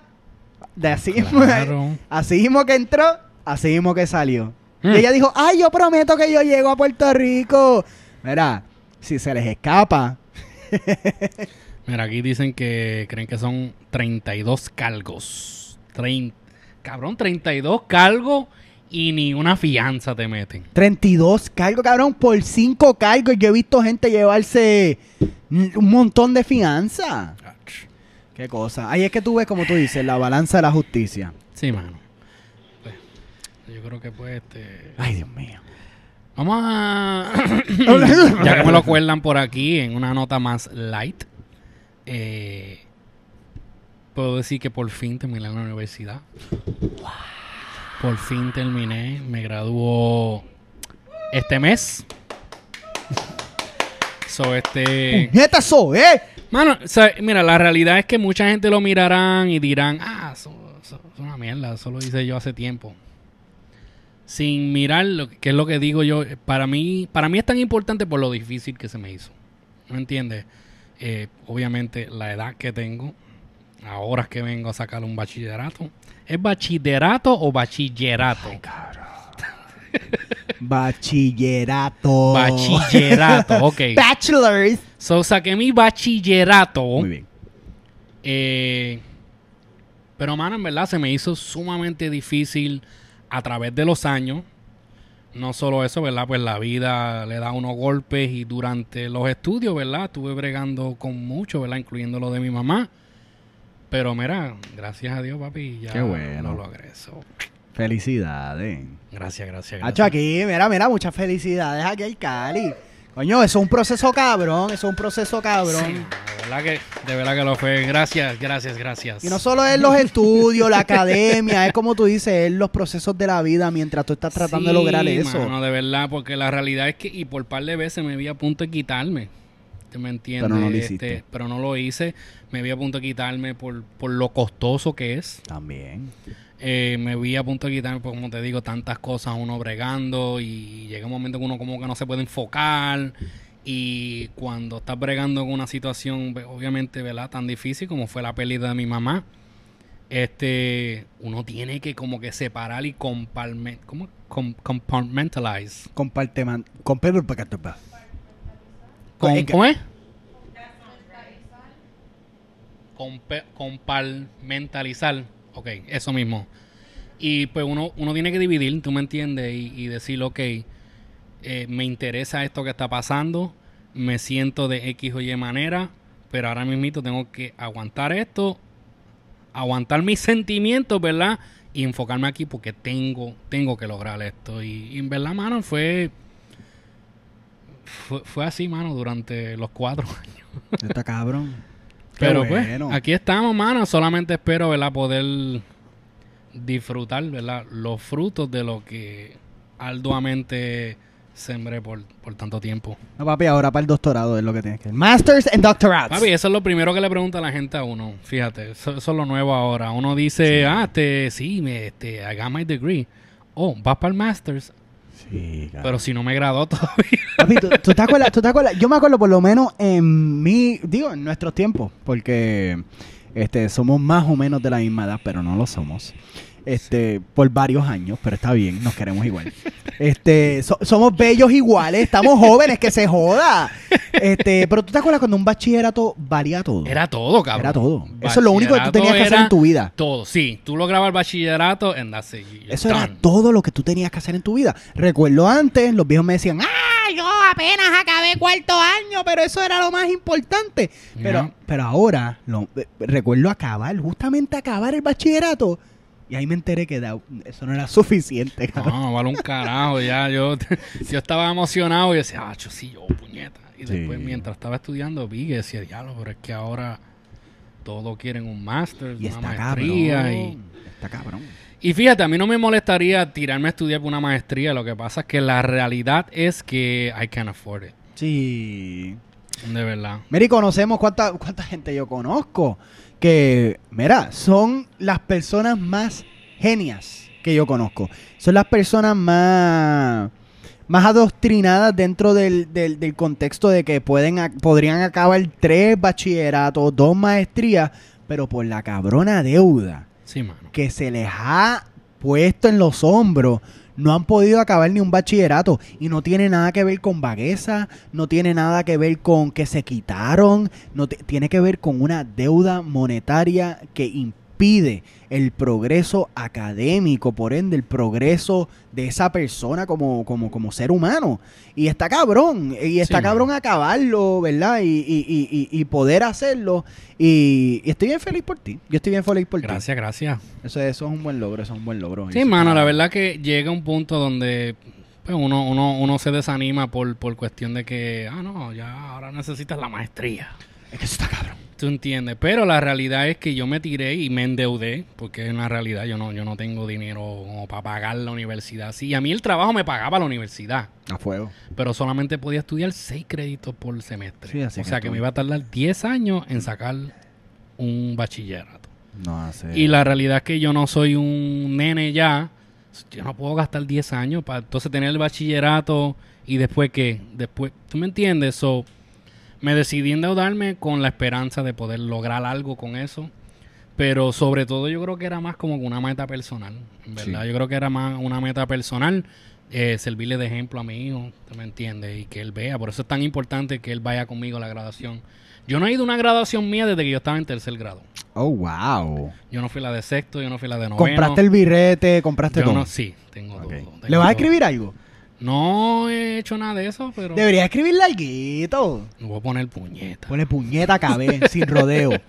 [SPEAKER 4] de así,
[SPEAKER 3] Claro. [LAUGHS]
[SPEAKER 4] así mismo que entró, así mismo que salió.
[SPEAKER 3] Mm.
[SPEAKER 4] Y ella dijo, ay, yo prometo que yo llego a Puerto Rico. Mira, si se les escapa, [LAUGHS]
[SPEAKER 3] Mira, aquí dicen que creen que son 32 cargos. Trein- Cabrón, 32 cargos y ni una fianza te meten.
[SPEAKER 4] 32 cargos, cabrón, por 5 cargos. Yo he visto gente llevarse un montón de fianza. Qué cosa. Ahí es que tú ves, como tú dices, la balanza de la justicia.
[SPEAKER 3] Sí, mano. Pues, yo creo que pues este...
[SPEAKER 4] Ay, Dios mío.
[SPEAKER 3] Vamos a... [COUGHS] [COUGHS] ya que me lo acuerdan por aquí en una nota más light. eh, puedo decir que por fin terminé la universidad. Por fin terminé. Me graduó este mes. [LAUGHS] So, este...
[SPEAKER 4] ¡Puñeta eso, eh!
[SPEAKER 3] Mano, o sea, mira, la realidad es que mucha gente lo mirarán y dirán, ah, es una mierda, eso lo hice yo hace tiempo. Sin mirar lo que, que es lo que digo yo, para mí, para mí es tan importante por lo difícil que se me hizo. ¿Me entiendes? Eh, obviamente la edad que tengo, ahora que vengo a sacar un bachillerato. ¿Es bachillerato o bachillerato? [LAUGHS]
[SPEAKER 4] Bachillerato.
[SPEAKER 3] Bachillerato, ok. [LAUGHS]
[SPEAKER 4] Bachelors.
[SPEAKER 3] So saqué mi bachillerato.
[SPEAKER 4] Muy bien.
[SPEAKER 3] Eh, pero, mano, en verdad se me hizo sumamente difícil a través de los años. No solo eso, ¿verdad? Pues la vida le da unos golpes y durante los estudios, ¿verdad? Estuve bregando con mucho, ¿verdad? Incluyendo lo de mi mamá. Pero mira, gracias a Dios, papi, ya
[SPEAKER 4] Qué bueno.
[SPEAKER 3] lo logré. So,
[SPEAKER 4] Felicidades.
[SPEAKER 3] gracias, gracias,
[SPEAKER 4] Hacho,
[SPEAKER 3] gracias.
[SPEAKER 4] aquí, mira, mira, muchas felicidades aquí al Cali. Coño, eso es un proceso cabrón, eso es un proceso cabrón.
[SPEAKER 3] Sí, de verdad que, de verdad que lo fue. Gracias, gracias, gracias.
[SPEAKER 4] Y no solo es los estudios, la [LAUGHS] academia, es como tú dices, es los procesos de la vida mientras tú estás tratando de lograr eso.
[SPEAKER 3] mano, de verdad, porque la realidad es que, y por par de veces me vi a punto de quitarme. ¿Te me entiendes?
[SPEAKER 4] Pero no lo
[SPEAKER 3] Este, pero no lo hice. Me vi a punto de quitarme por, por lo costoso que es.
[SPEAKER 4] También.
[SPEAKER 3] Eh, me vi a punto de quitarme, pues, como te digo, tantas cosas uno bregando y llega un momento que uno como que no se puede enfocar. Y cuando estás bregando con una situación, obviamente, ¿verdad? Tan difícil como fue la pérdida de mi mamá, este, uno tiene que como que separar y comparme- ¿cómo? com- compartmentalize.
[SPEAKER 4] Comparte man. Eh,
[SPEAKER 3] ¿Cómo es? Compartmentalizar. Ok, eso mismo. Y pues uno, uno tiene que dividir, tú me entiendes, y, y decir, ok, eh, me interesa esto que está pasando, me siento de X o Y manera, pero ahora mismo tengo que aguantar esto, aguantar mis sentimientos, ¿verdad? Y enfocarme aquí porque tengo, tengo que lograr esto. Y, y en verdad, mano, fue, fue, fue así, mano, durante los cuatro [LAUGHS] años.
[SPEAKER 4] Está cabrón. [LAUGHS]
[SPEAKER 3] Pero
[SPEAKER 4] bueno.
[SPEAKER 3] pues, aquí estamos, mano. Solamente espero, ¿verdad? Poder disfrutar, ¿verdad? Los frutos de lo que arduamente sembré por, por tanto tiempo.
[SPEAKER 4] No, papi, ahora para el doctorado es lo que tienes que Masters and Doctorates.
[SPEAKER 3] Papi, eso es lo primero que le pregunta la gente a uno. Fíjate, eso, eso es lo nuevo ahora. Uno dice, ah, este, sí, me, este, I got my degree. Oh, vas para el Masters.
[SPEAKER 4] Sí.
[SPEAKER 3] Pero si no me graduó [LAUGHS] todavía.
[SPEAKER 4] Papi, ¿tú, tú te acuerdas, tú te acuerdas? Yo me acuerdo por lo menos en mi, digo, en nuestros tiempos, porque este, somos más o menos de la misma edad, pero no lo somos. Este, por varios años, pero está bien, nos queremos igual. Este, so- somos bellos iguales, estamos jóvenes, que se joda. Este, pero tú te acuerdas cuando un bachillerato valía todo.
[SPEAKER 3] Era todo, cabrón.
[SPEAKER 4] Era todo. Eso es lo único que tú tenías que hacer en tu vida.
[SPEAKER 3] Todo, sí. Tú lograbas el bachillerato it. You're
[SPEAKER 4] Eso era todo lo que tú tenías que hacer en tu vida. Recuerdo antes, los viejos me decían, ah, yo apenas acabé cuarto año, pero eso era lo más importante. Pero, pero ahora, lo- eh, recuerdo acabar, justamente acabar el bachillerato. Y ahí me enteré que da- eso no era [LAUGHS] suficiente. cabrón.
[SPEAKER 3] No, vale un carajo. Ya yo, [LAUGHS] yo estaba emocionado y decía, ah, yo sí, yo, puñeta. Y
[SPEAKER 4] Sí.
[SPEAKER 3] después, mientras estaba estudiando, vi que decía, diablo, pero es que ahora todos quieren un máster, una
[SPEAKER 4] está
[SPEAKER 3] maestría.
[SPEAKER 4] cabrón.
[SPEAKER 3] Y,
[SPEAKER 4] Está cabrón.
[SPEAKER 3] y fíjate, a mí no me molestaría tirarme a estudiar por una maestría. Lo que pasa es que la realidad es que I can't afford it.
[SPEAKER 4] Sí.
[SPEAKER 3] De verdad.
[SPEAKER 4] Mira, y conocemos cuánta, cuánta gente yo conozco. Que, mira, son las personas más genias que yo conozco. Son las personas más, más adoctrinadas dentro del, del- del contexto de que pueden, podrían acabar tres bachilleratos, dos maestrías, pero por la cabrona deuda
[SPEAKER 3] Sí, mano.
[SPEAKER 4] que se les ha puesto en los hombros, no han podido acabar ni un bachillerato y no tiene nada que ver con vagueza, no tiene nada que ver con que se quitaron, no tiene que ver con una deuda monetaria que impide el progreso académico, por ende el progreso de esa persona como, como, como ser humano. Y está cabrón, y está
[SPEAKER 3] Sí,
[SPEAKER 4] cabrón acabarlo, ¿verdad? Y, y- y- poder hacerlo. Y, estoy bien feliz por ti. Yo estoy bien feliz por ti.
[SPEAKER 3] Gracias, gracias.
[SPEAKER 4] Eso, eso es un buen logro, eso es un buen logro.
[SPEAKER 3] Sí, mano, la verdad que llega un punto donde pues, uno, uno, uno se desanima por, por cuestión de que, ah, no, ya ahora necesitas la maestría.
[SPEAKER 4] Es que eso está cabrón.
[SPEAKER 3] Tú entiendes, pero la realidad es que yo me tiré y me endeudé, porque en la realidad yo no, yo no tengo dinero como para pagar la universidad. Sí, a mí el trabajo me pagaba la universidad,
[SPEAKER 4] A fuego.
[SPEAKER 3] pero solamente podía estudiar seis créditos por semestre.
[SPEAKER 4] Sí, así
[SPEAKER 3] o
[SPEAKER 4] que
[SPEAKER 3] sea que me iba a tardar 10 años en sacar un bachillerato.
[SPEAKER 4] No hace.
[SPEAKER 3] Y la realidad es que yo no soy un nene ya. Yo no puedo gastar 10 años para entonces tener el bachillerato y después qué. Después, ¿tú me entiendes? So, me decidí endeudarme con la esperanza de poder lograr algo con eso. Pero sobre todo yo creo que era más como una meta personal. Verdad,
[SPEAKER 4] Sí.
[SPEAKER 3] yo creo que era más una meta personal. eh, servirle de ejemplo a mi hijo, ¿tú me entiendes? Y que él vea. Por eso es tan importante que él vaya conmigo a la graduación. Yo no he ido a una graduación mía desde que yo estaba en tercer grado.
[SPEAKER 4] Oh, wow.
[SPEAKER 3] Yo no fui la de sexto, yo no fui la de noveno.
[SPEAKER 4] Compraste el birrete, compraste
[SPEAKER 3] Yo
[SPEAKER 4] todo.
[SPEAKER 3] no, sí, tengo todo. tengo
[SPEAKER 4] ¿Le vas a escribir algo?
[SPEAKER 3] No he hecho nada de eso, pero
[SPEAKER 4] Deberías escribirle algo.
[SPEAKER 3] me voy a poner puñeta.
[SPEAKER 4] Ponle puñeta cabé, sin rodeo. [LAUGHS]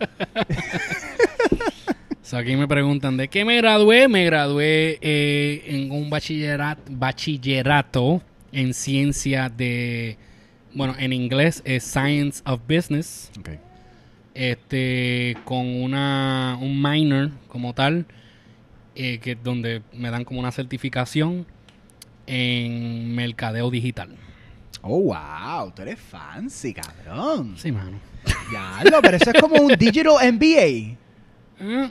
[SPEAKER 3] O sea, aquí me preguntan de qué me gradué. Me gradué eh, en un bachillerato, bachillerato en ciencia de, bueno, en inglés es Science of Business. Este con una un minor como tal eh, que donde me dan como una certificación en mercadeo digital
[SPEAKER 4] Oh, wow. Tú eres fancy, cabrón.
[SPEAKER 3] sí mano
[SPEAKER 4] Ya, lo, pero eso es como un digital MBA.
[SPEAKER 3] Eh,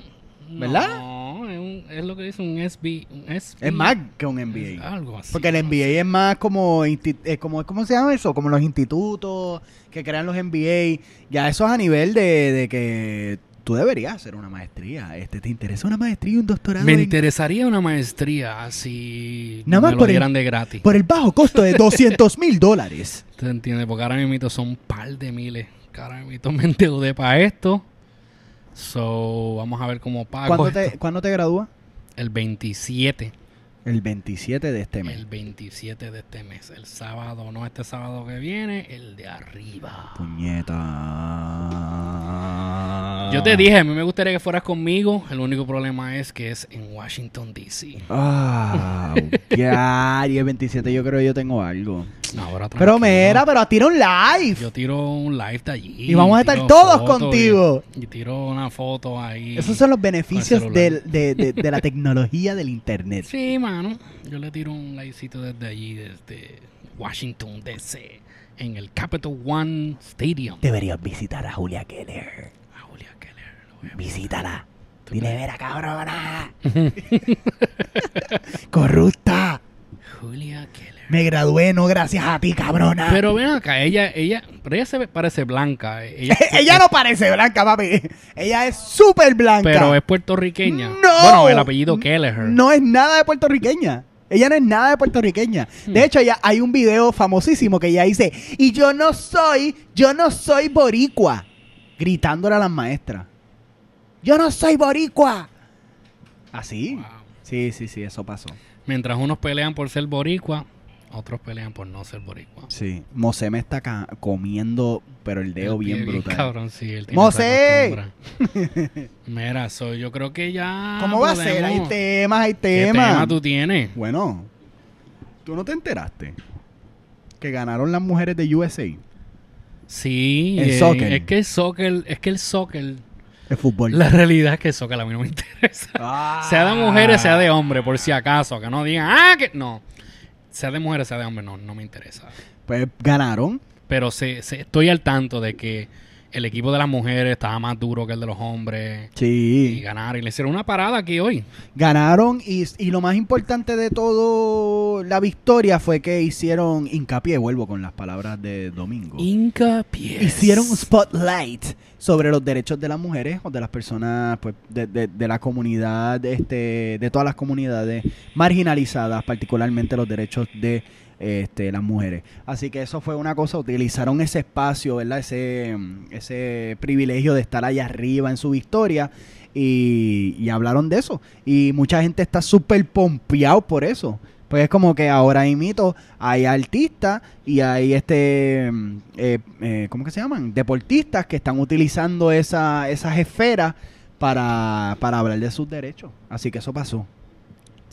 [SPEAKER 4] ¿Verdad?
[SPEAKER 3] no es, un- es lo que dice un SB un SB,
[SPEAKER 4] Es más que un
[SPEAKER 3] es
[SPEAKER 4] MBA.
[SPEAKER 3] algo así
[SPEAKER 4] Porque el MBA es más como, insti- eh, como, ¿cómo se llama eso? Como los institutos que crean los MBA. Ya eso es a nivel de, de que tú deberías hacer una maestría. Este, ¿Te interesa una maestría y un doctorado?
[SPEAKER 3] Me
[SPEAKER 4] en-
[SPEAKER 3] interesaría una maestría si
[SPEAKER 4] Nada más
[SPEAKER 3] me lo
[SPEAKER 4] por el-
[SPEAKER 3] dieran de gratis.
[SPEAKER 4] por el bajo costo de 200 mil dólares. [LAUGHS]
[SPEAKER 3] ¿Te entiendes? Porque ahora mismo son un par de miles. Ahora mismo me endeudé para esto. So, vamos a ver cómo pago.
[SPEAKER 4] ¿Cuándo
[SPEAKER 3] esto.
[SPEAKER 4] te, ¿Cuándo te gradúas?
[SPEAKER 3] El 27.
[SPEAKER 4] El 27 de este mes.
[SPEAKER 3] El 27 de este mes. El sábado, no este sábado que viene, el de arriba.
[SPEAKER 4] Puñeta.
[SPEAKER 3] Yo te dije, a mí me gustaría que fueras conmigo. El único problema es que es en Washington, D.C.
[SPEAKER 4] Ah, [LAUGHS] ya, y el 27 yo creo que yo tengo algo.
[SPEAKER 3] No, ahora
[SPEAKER 4] Pero mira, pero tira un live.
[SPEAKER 3] Yo tiro un live de allí.
[SPEAKER 4] Y vamos a estar todos contigo.
[SPEAKER 3] Y, y tiro una foto ahí.
[SPEAKER 4] Esos son los beneficios
[SPEAKER 3] Con el
[SPEAKER 4] del- de, de- de la tecnología del internet.
[SPEAKER 3] Sí, mano. Yo le tiro un livecito desde allí, desde Washington, D.C. En el Capital One Stadium.
[SPEAKER 4] Deberías visitar a Julia Keller.
[SPEAKER 3] A Julia Keller. lo voy a-
[SPEAKER 4] Visítala.
[SPEAKER 3] ¿Tú
[SPEAKER 4] Dile, vera, cabrona. [LAUGHS] Corrupta.
[SPEAKER 3] Julia Keller.
[SPEAKER 4] Me gradué no gracias a ti, cabrona.
[SPEAKER 3] Pero ven acá, ella, ella, pero ella se ve- parece blanca. eh, Ella, [LAUGHS]
[SPEAKER 4] Ella no parece blanca, papi. Ella es súper blanca.
[SPEAKER 3] Pero es puertorriqueña.
[SPEAKER 4] No.
[SPEAKER 3] Bueno, el apellido Kelleher.
[SPEAKER 4] No es nada de puertorriqueña. Ella no es nada de puertorriqueña.
[SPEAKER 3] Hmm.
[SPEAKER 4] De hecho, ella, hay un video famosísimo que ella dice, y yo no soy, yo no soy boricua. Gritándole a las maestras. Yo no soy boricua. Así.
[SPEAKER 3] Wow.
[SPEAKER 4] Sí, sí, sí, eso pasó.
[SPEAKER 3] Mientras unos pelean por ser boricua, otros pelean por no ser boricua.
[SPEAKER 4] Sí. Mosé me está comiendo, pero el dedo
[SPEAKER 3] El pie
[SPEAKER 4] bien brutal.
[SPEAKER 3] Cabrón, sí, él tiene
[SPEAKER 4] ¡Mosé! [LAUGHS]
[SPEAKER 3] Mira, soy, yo creo que ya.
[SPEAKER 4] ¿Cómo va a ser? Hay temas, hay
[SPEAKER 3] ¿Qué
[SPEAKER 4] temas.
[SPEAKER 3] tema tú tienes?
[SPEAKER 4] Bueno, ¿tú no te enteraste? Que ganaron las mujeres de USA.
[SPEAKER 3] Sí,
[SPEAKER 4] El
[SPEAKER 3] eh,
[SPEAKER 4] soccer.
[SPEAKER 3] es que el soccer, es que el soccer,
[SPEAKER 4] Fútbol.
[SPEAKER 3] la realidad es que el soccer a mí no me interesa.
[SPEAKER 4] Ah.
[SPEAKER 3] Sea de mujeres, sea de hombres, por si acaso, que no digan, ah, que no. Sea de mujeres, sea de hombres, no, no me interesa.
[SPEAKER 4] Pues ganaron.
[SPEAKER 3] Pero se, se- estoy al tanto de que el equipo de las mujeres estaba más duro que el de los hombres. Y
[SPEAKER 4] Sí.
[SPEAKER 3] ganaron. Y le hicieron una parada aquí hoy.
[SPEAKER 4] Ganaron y, y lo más importante de todo la victoria fue que hicieron hincapié, vuelvo con las palabras de Domingo.
[SPEAKER 3] Hincapié.
[SPEAKER 4] Hicieron un spotlight sobre los derechos de las mujeres o de las personas pues, de, de- de la comunidad, este, de todas las comunidades marginalizadas, particularmente los derechos de este, las mujeres. Así que eso fue una cosa, utilizaron ese espacio, ¿verdad? Ese, ese privilegio de estar allá arriba en su victoria y, y hablaron de eso. Y mucha gente está súper pompeado por eso. Pues es como que ahora imito, hay artistas y hay este, eh, eh, ¿cómo que se llaman? Deportistas que están utilizando esa, esas esferas para, para hablar de sus derechos. Así que eso pasó.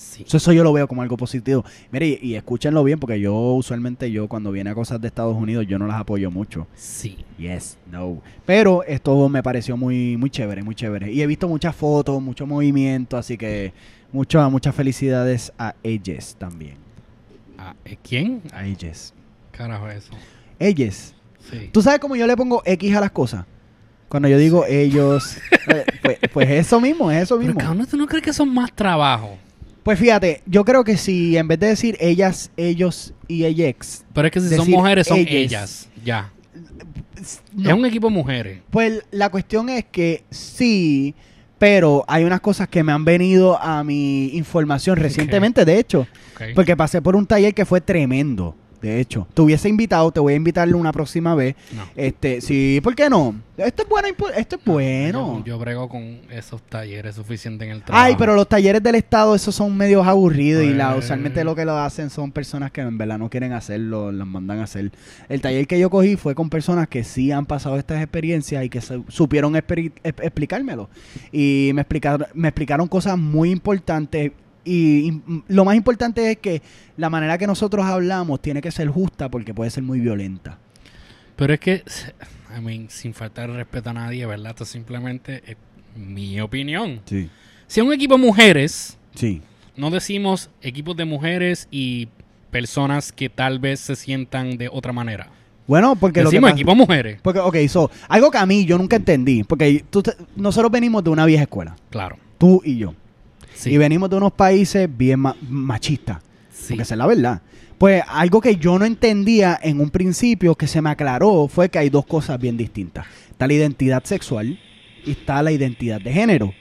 [SPEAKER 3] Sí.
[SPEAKER 4] Eso, eso yo lo veo como algo positivo. Mire, y, y escúchenlo bien porque yo usualmente yo cuando viene a cosas de Estados Unidos yo no las apoyo mucho.
[SPEAKER 3] Sí.
[SPEAKER 4] Yes, no. Pero esto me pareció muy, muy chévere, muy chévere. Y he visto muchas fotos, mucho movimiento, así que muchas, muchas felicidades a ellas también.
[SPEAKER 3] Ah, ¿eh, ¿Quién?
[SPEAKER 4] A ellas.
[SPEAKER 3] Carajo eso.
[SPEAKER 4] Ellas.
[SPEAKER 3] Sí.
[SPEAKER 4] ¿Tú sabes cómo yo le pongo X a las cosas? Cuando yo digo ellos, [LAUGHS] eh, pues, pues eso mismo, es eso
[SPEAKER 3] Pero
[SPEAKER 4] mismo.
[SPEAKER 3] cabrón, ¿tú no crees que son más trabajo?
[SPEAKER 4] Pues fíjate, yo creo que si en vez de decir ellas, ellos y ellas,
[SPEAKER 3] Pero es que si son mujeres, son
[SPEAKER 4] ellas.
[SPEAKER 3] ellas. Ya.
[SPEAKER 4] no.
[SPEAKER 3] Es un equipo de mujeres.
[SPEAKER 4] Pues la cuestión es que sí, pero hay unas cosas que me han venido a mi información recientemente, de hecho, porque pasé por un taller que fue tremendo. De hecho, te hubiese invitado, te voy a invitarle una próxima vez.
[SPEAKER 3] No.
[SPEAKER 4] Este, sí, ¿por qué no? Esto es bueno, esto es bueno.
[SPEAKER 3] Yo, yo brego con esos talleres suficientes en el trabajo.
[SPEAKER 4] Ay, pero los talleres del Estado, esos son medios aburridos y la,
[SPEAKER 3] Pues-
[SPEAKER 4] usualmente lo que lo hacen son personas que en verdad no quieren hacerlo, los mandan a hacer. El taller que yo cogí fue con personas que sí han pasado estas experiencias y que se- supieron explicármelo. Y me explicaron, me explicaron cosas muy importantes. Y, lo más importante es que la manera que nosotros hablamos tiene que ser justa porque puede ser muy violenta.
[SPEAKER 3] Pero es que, I mean, sin faltar el respeto a nadie, ¿verdad? Esto simplemente es mi opinión.
[SPEAKER 4] Sí.
[SPEAKER 3] Si es un equipo de mujeres,
[SPEAKER 4] Sí.
[SPEAKER 3] no decimos equipos de mujeres y personas que tal vez se sientan de otra manera.
[SPEAKER 4] Bueno, porque lo que
[SPEAKER 3] Decimos
[SPEAKER 4] pasa-
[SPEAKER 3] equipo de mujeres.
[SPEAKER 4] Porque, ok, so, algo que a mí yo nunca entendí, porque tú nosotros venimos de una vieja escuela,
[SPEAKER 3] Claro.
[SPEAKER 4] tú y yo,
[SPEAKER 3] Sí.
[SPEAKER 4] y venimos de unos países bien ma- machistas,
[SPEAKER 3] sí.
[SPEAKER 4] porque esa es la verdad. Pues algo que yo no entendía en un principio, que se me aclaró, fue que hay dos cosas bien distintas. Está la identidad sexual está la identidad de género.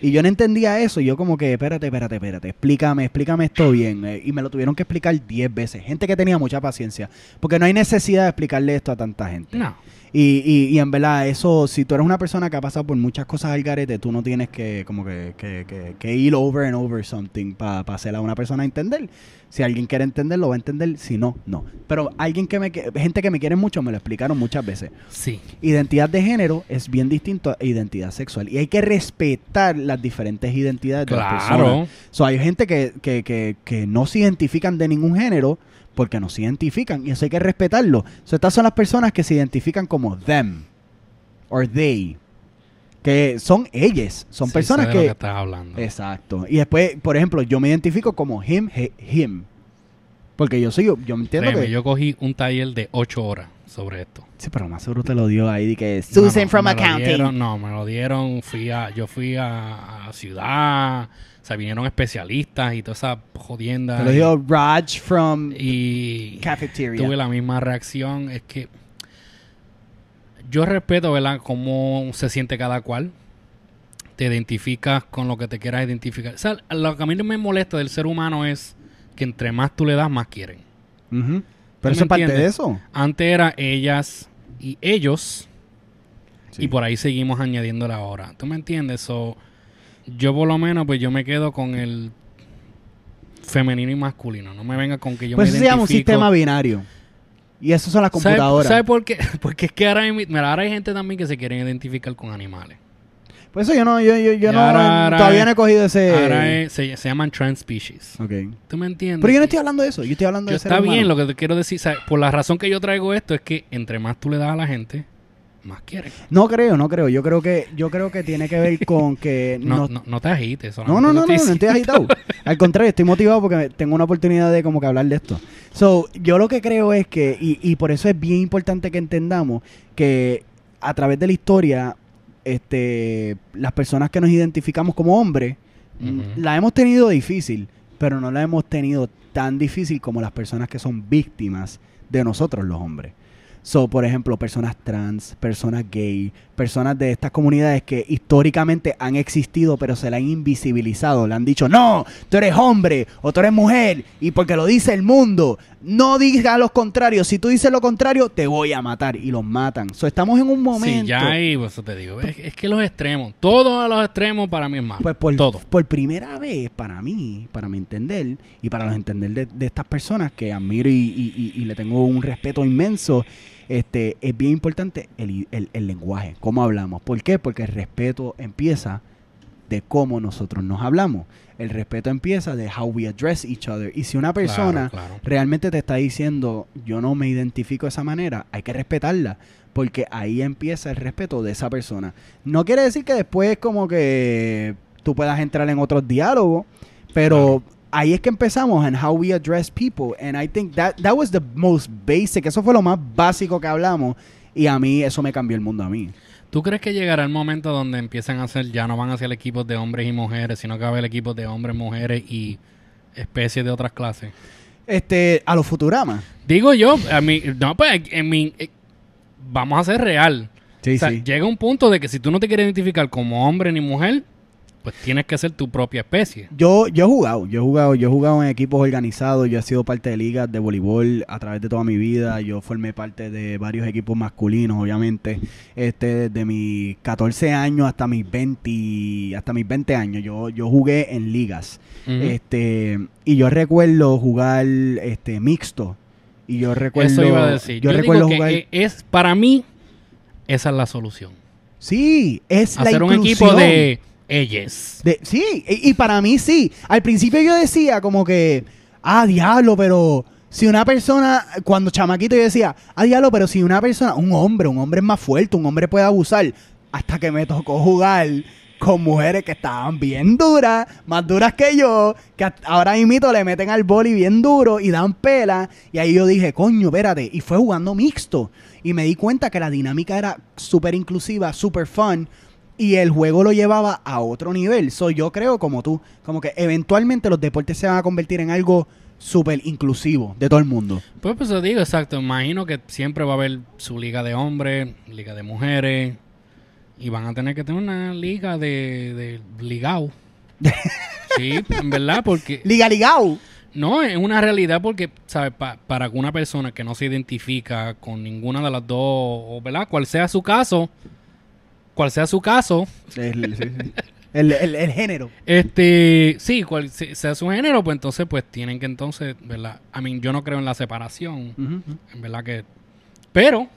[SPEAKER 4] Y yo no entendía eso. y Yo como que, espérate, espérate, espérate. Explícame, explícame esto bien. eh, y me lo tuvieron que explicar 10 veces. Gente que tenía mucha paciencia. Porque no hay necesidad de explicarle esto a tanta gente.
[SPEAKER 3] No.
[SPEAKER 4] Y, y, y en verdad, eso, si tú eres una persona que ha pasado por muchas cosas al garete, tú no tienes que como que, que, que, que ir over and over something para hacer a una persona entender. Si alguien quiere entender, lo va a entender. Si no, no. Pero alguien que me, que- gente que me quiere mucho me lo explicaron muchas veces.
[SPEAKER 3] Sí.
[SPEAKER 4] Identidad de género es bien distinto a identidad sexual. Y hay que respetar las diferentes identidades de las
[SPEAKER 3] Claro.
[SPEAKER 4] personas. So, hay gente que, que, que, que no se identifican de ningún género porque no se identifican. Y eso hay que respetarlo. So, estas son las personas que se identifican como them or they. Que son ellas. Son
[SPEAKER 3] Sí,
[SPEAKER 4] personas
[SPEAKER 3] sé de lo
[SPEAKER 4] que...
[SPEAKER 3] que estás hablando.
[SPEAKER 4] Exacto. Y después, por ejemplo, yo me identifico como him, he- him. Porque yo soy yo, yo entiendo
[SPEAKER 3] Créeme,
[SPEAKER 4] que...
[SPEAKER 3] yo cogí un taller de 8 horas sobre esto.
[SPEAKER 4] Sí, pero más seguro te lo dio ahí de que Susan
[SPEAKER 3] no,
[SPEAKER 4] from
[SPEAKER 3] me lo
[SPEAKER 4] accounting.
[SPEAKER 3] dieron- no, me lo dieron. Fui a, yo fui a, a ciudad. O sea, vinieron especialistas y toda esa jodienda.
[SPEAKER 4] Te lo Raj from
[SPEAKER 3] y
[SPEAKER 4] Cafeteria.
[SPEAKER 3] tuve la misma reacción. Es que yo respeto, ¿verdad?, cómo se siente cada cual. Te identificas con lo que te quieras identificar. O sea, lo que a mí me molesta del ser humano es que entre más tú le das, más quieren.
[SPEAKER 4] Ujú.
[SPEAKER 3] ¿Tú
[SPEAKER 4] Pero eso es parte de eso.
[SPEAKER 3] Antes era ellas y ellos.
[SPEAKER 4] Sí.
[SPEAKER 3] Y por ahí seguimos añadiendo ahora. ¿Tú me entiendes? So, yo por lo menos, pues yo me quedo con el femenino y masculino. No me venga con que yo
[SPEAKER 4] Pues
[SPEAKER 3] me
[SPEAKER 4] eso se llama un sistema binario. Y eso son las
[SPEAKER 3] ¿Sabe-
[SPEAKER 4] computadoras.
[SPEAKER 3] ¿Sabe por qué? [LAUGHS] Porque es que ahora hay, mira, ahora hay gente también que se quieren identificar con animales.
[SPEAKER 4] Por eso yo no, yo, yo, no,
[SPEAKER 3] ahora- ahora
[SPEAKER 4] todavía
[SPEAKER 3] es-
[SPEAKER 4] no he cogido ese.
[SPEAKER 3] Ahora es- se, se llaman trans species.
[SPEAKER 4] Ok.
[SPEAKER 3] ¿Tú me entiendes?
[SPEAKER 4] Pero yo no estoy hablando de eso, yo estoy hablando
[SPEAKER 3] Yo
[SPEAKER 4] de ser
[SPEAKER 3] está bien,
[SPEAKER 4] humano.
[SPEAKER 3] lo que te quiero decir, por la razón que yo traigo esto es que entre más tú le das a la gente, más.
[SPEAKER 4] No creo, no creo. Yo creo que, yo creo que tiene que ver con que [LAUGHS]
[SPEAKER 3] No,
[SPEAKER 4] no,
[SPEAKER 3] no, no te agites.
[SPEAKER 4] No, no, no, no, no estoy agitado. Al contrario, estoy motivado porque tengo una oportunidad de como que hablar de esto. So, yo lo que creo es que, y, y por eso es bien importante que entendamos que a través de la historia, este, las personas que nos identificamos como hombres, mm, la hemos tenido difícil, pero no la hemos tenido tan difícil como las personas que son víctimas de nosotros los hombres. So, por ejemplo, personas trans, personas gay, personas de estas comunidades que históricamente han existido, pero se la han invisibilizado. Le han dicho, no, tú eres hombre o tú eres mujer, y porque lo dice el mundo, no digas lo contrario. Si tú dices lo contrario, te voy a matar. Y los matan. So, estamos en un momento.
[SPEAKER 3] Sí, ya ahí, pues te digo. Es, es que los extremos, todos los extremos para mí es malo.
[SPEAKER 4] Pues por,
[SPEAKER 3] todo.
[SPEAKER 4] por primera vez, para mí, para mi entender, y para los entender de, de estas personas que admiro y, y- y- y le tengo un respeto inmenso, este, es bien importante el, el- el lenguaje, cómo hablamos. ¿Por qué? Porque el respeto empieza de cómo nosotros nos hablamos. El respeto empieza de how we address each other. Y si una persona
[SPEAKER 3] Claro, claro.
[SPEAKER 4] realmente te está diciendo, yo no me identifico de esa manera, hay que respetarla, porque ahí empieza el respeto de esa persona. No quiere decir que después como que tú puedas entrar en otros diálogos, pero ahí es que empezamos en how we address people, and I think that that was the most basic, eso fue lo más básico que hablamos, y a mí eso me cambió el mundo a mí.
[SPEAKER 3] ¿Tú crees que llegará el momento donde empiezan a hacer, ya no van a ser equipos de hombres y mujeres, sino que va a haber equipos de hombres, mujeres y especies de otras clases?
[SPEAKER 4] Este, a los Futurama.
[SPEAKER 3] Digo yo, a mí, no, pues, en mi, eh, vamos a ser real.
[SPEAKER 4] Sí,
[SPEAKER 3] o sea,
[SPEAKER 4] sí.
[SPEAKER 3] llega un punto de que si tú no te quieres identificar como hombre ni mujer, pues tienes que ser tu propia especie.
[SPEAKER 4] Yo, yo he jugado, yo he jugado, yo he jugado en equipos organizados, yo he sido parte de ligas de voleibol a través de toda mi vida, yo formé parte de varios equipos masculinos, obviamente, este, desde mis 14 años hasta mis 20, hasta mis 20 años, yo, yo jugué en ligas, este, y yo recuerdo jugar, este, mixto, y yo recuerdo,
[SPEAKER 3] Eso iba a decir.
[SPEAKER 4] yo,
[SPEAKER 3] Yo,
[SPEAKER 4] recuerdo
[SPEAKER 3] digo
[SPEAKER 4] jugar,
[SPEAKER 3] es, para mí, esa es la solución.
[SPEAKER 4] sí, es la
[SPEAKER 3] Hacer un equipo
[SPEAKER 4] inclusión.
[SPEAKER 3] de ellas.
[SPEAKER 4] De- sí, y, para mí sí. Al principio yo decía como que, ah, diablo, pero si una persona, cuando chamaquito yo decía, ah, diablo, pero si una persona, un hombre, un hombre es más fuerte, un hombre puede abusar, hasta que me tocó jugar con mujeres que estaban bien duras, más duras que yo, que ahora mismo le meten al boli bien duro y dan pela, y ahí yo dije, coño, espérate, y fue jugando mixto, y me di cuenta que la dinámica era súper inclusiva, súper fun, y el juego lo llevaba a otro nivel. So, yo creo como tú, como que eventualmente los deportes se van a convertir en algo súper inclusivo de todo el mundo.
[SPEAKER 3] Pues, pues te digo, exacto. Imagino que siempre va a haber su liga de hombres, liga de mujeres. Y van a tener que tener una liga de, de ligao. [LAUGHS] sí, en verdad, porque...
[SPEAKER 4] Liga Ligao.
[SPEAKER 3] No, es una realidad porque, ¿sabes? Pa- para una persona que no se identifica con ninguna de las dos, o, ¿verdad? Cual sea su caso, cual sea su caso,
[SPEAKER 4] El, sí, sí. El- el- el género.
[SPEAKER 3] este, sí, cual se- sea su género, pues entonces, pues tienen que entonces, ¿verdad? I mean, yo no creo en la separación, en verdad que... Pero,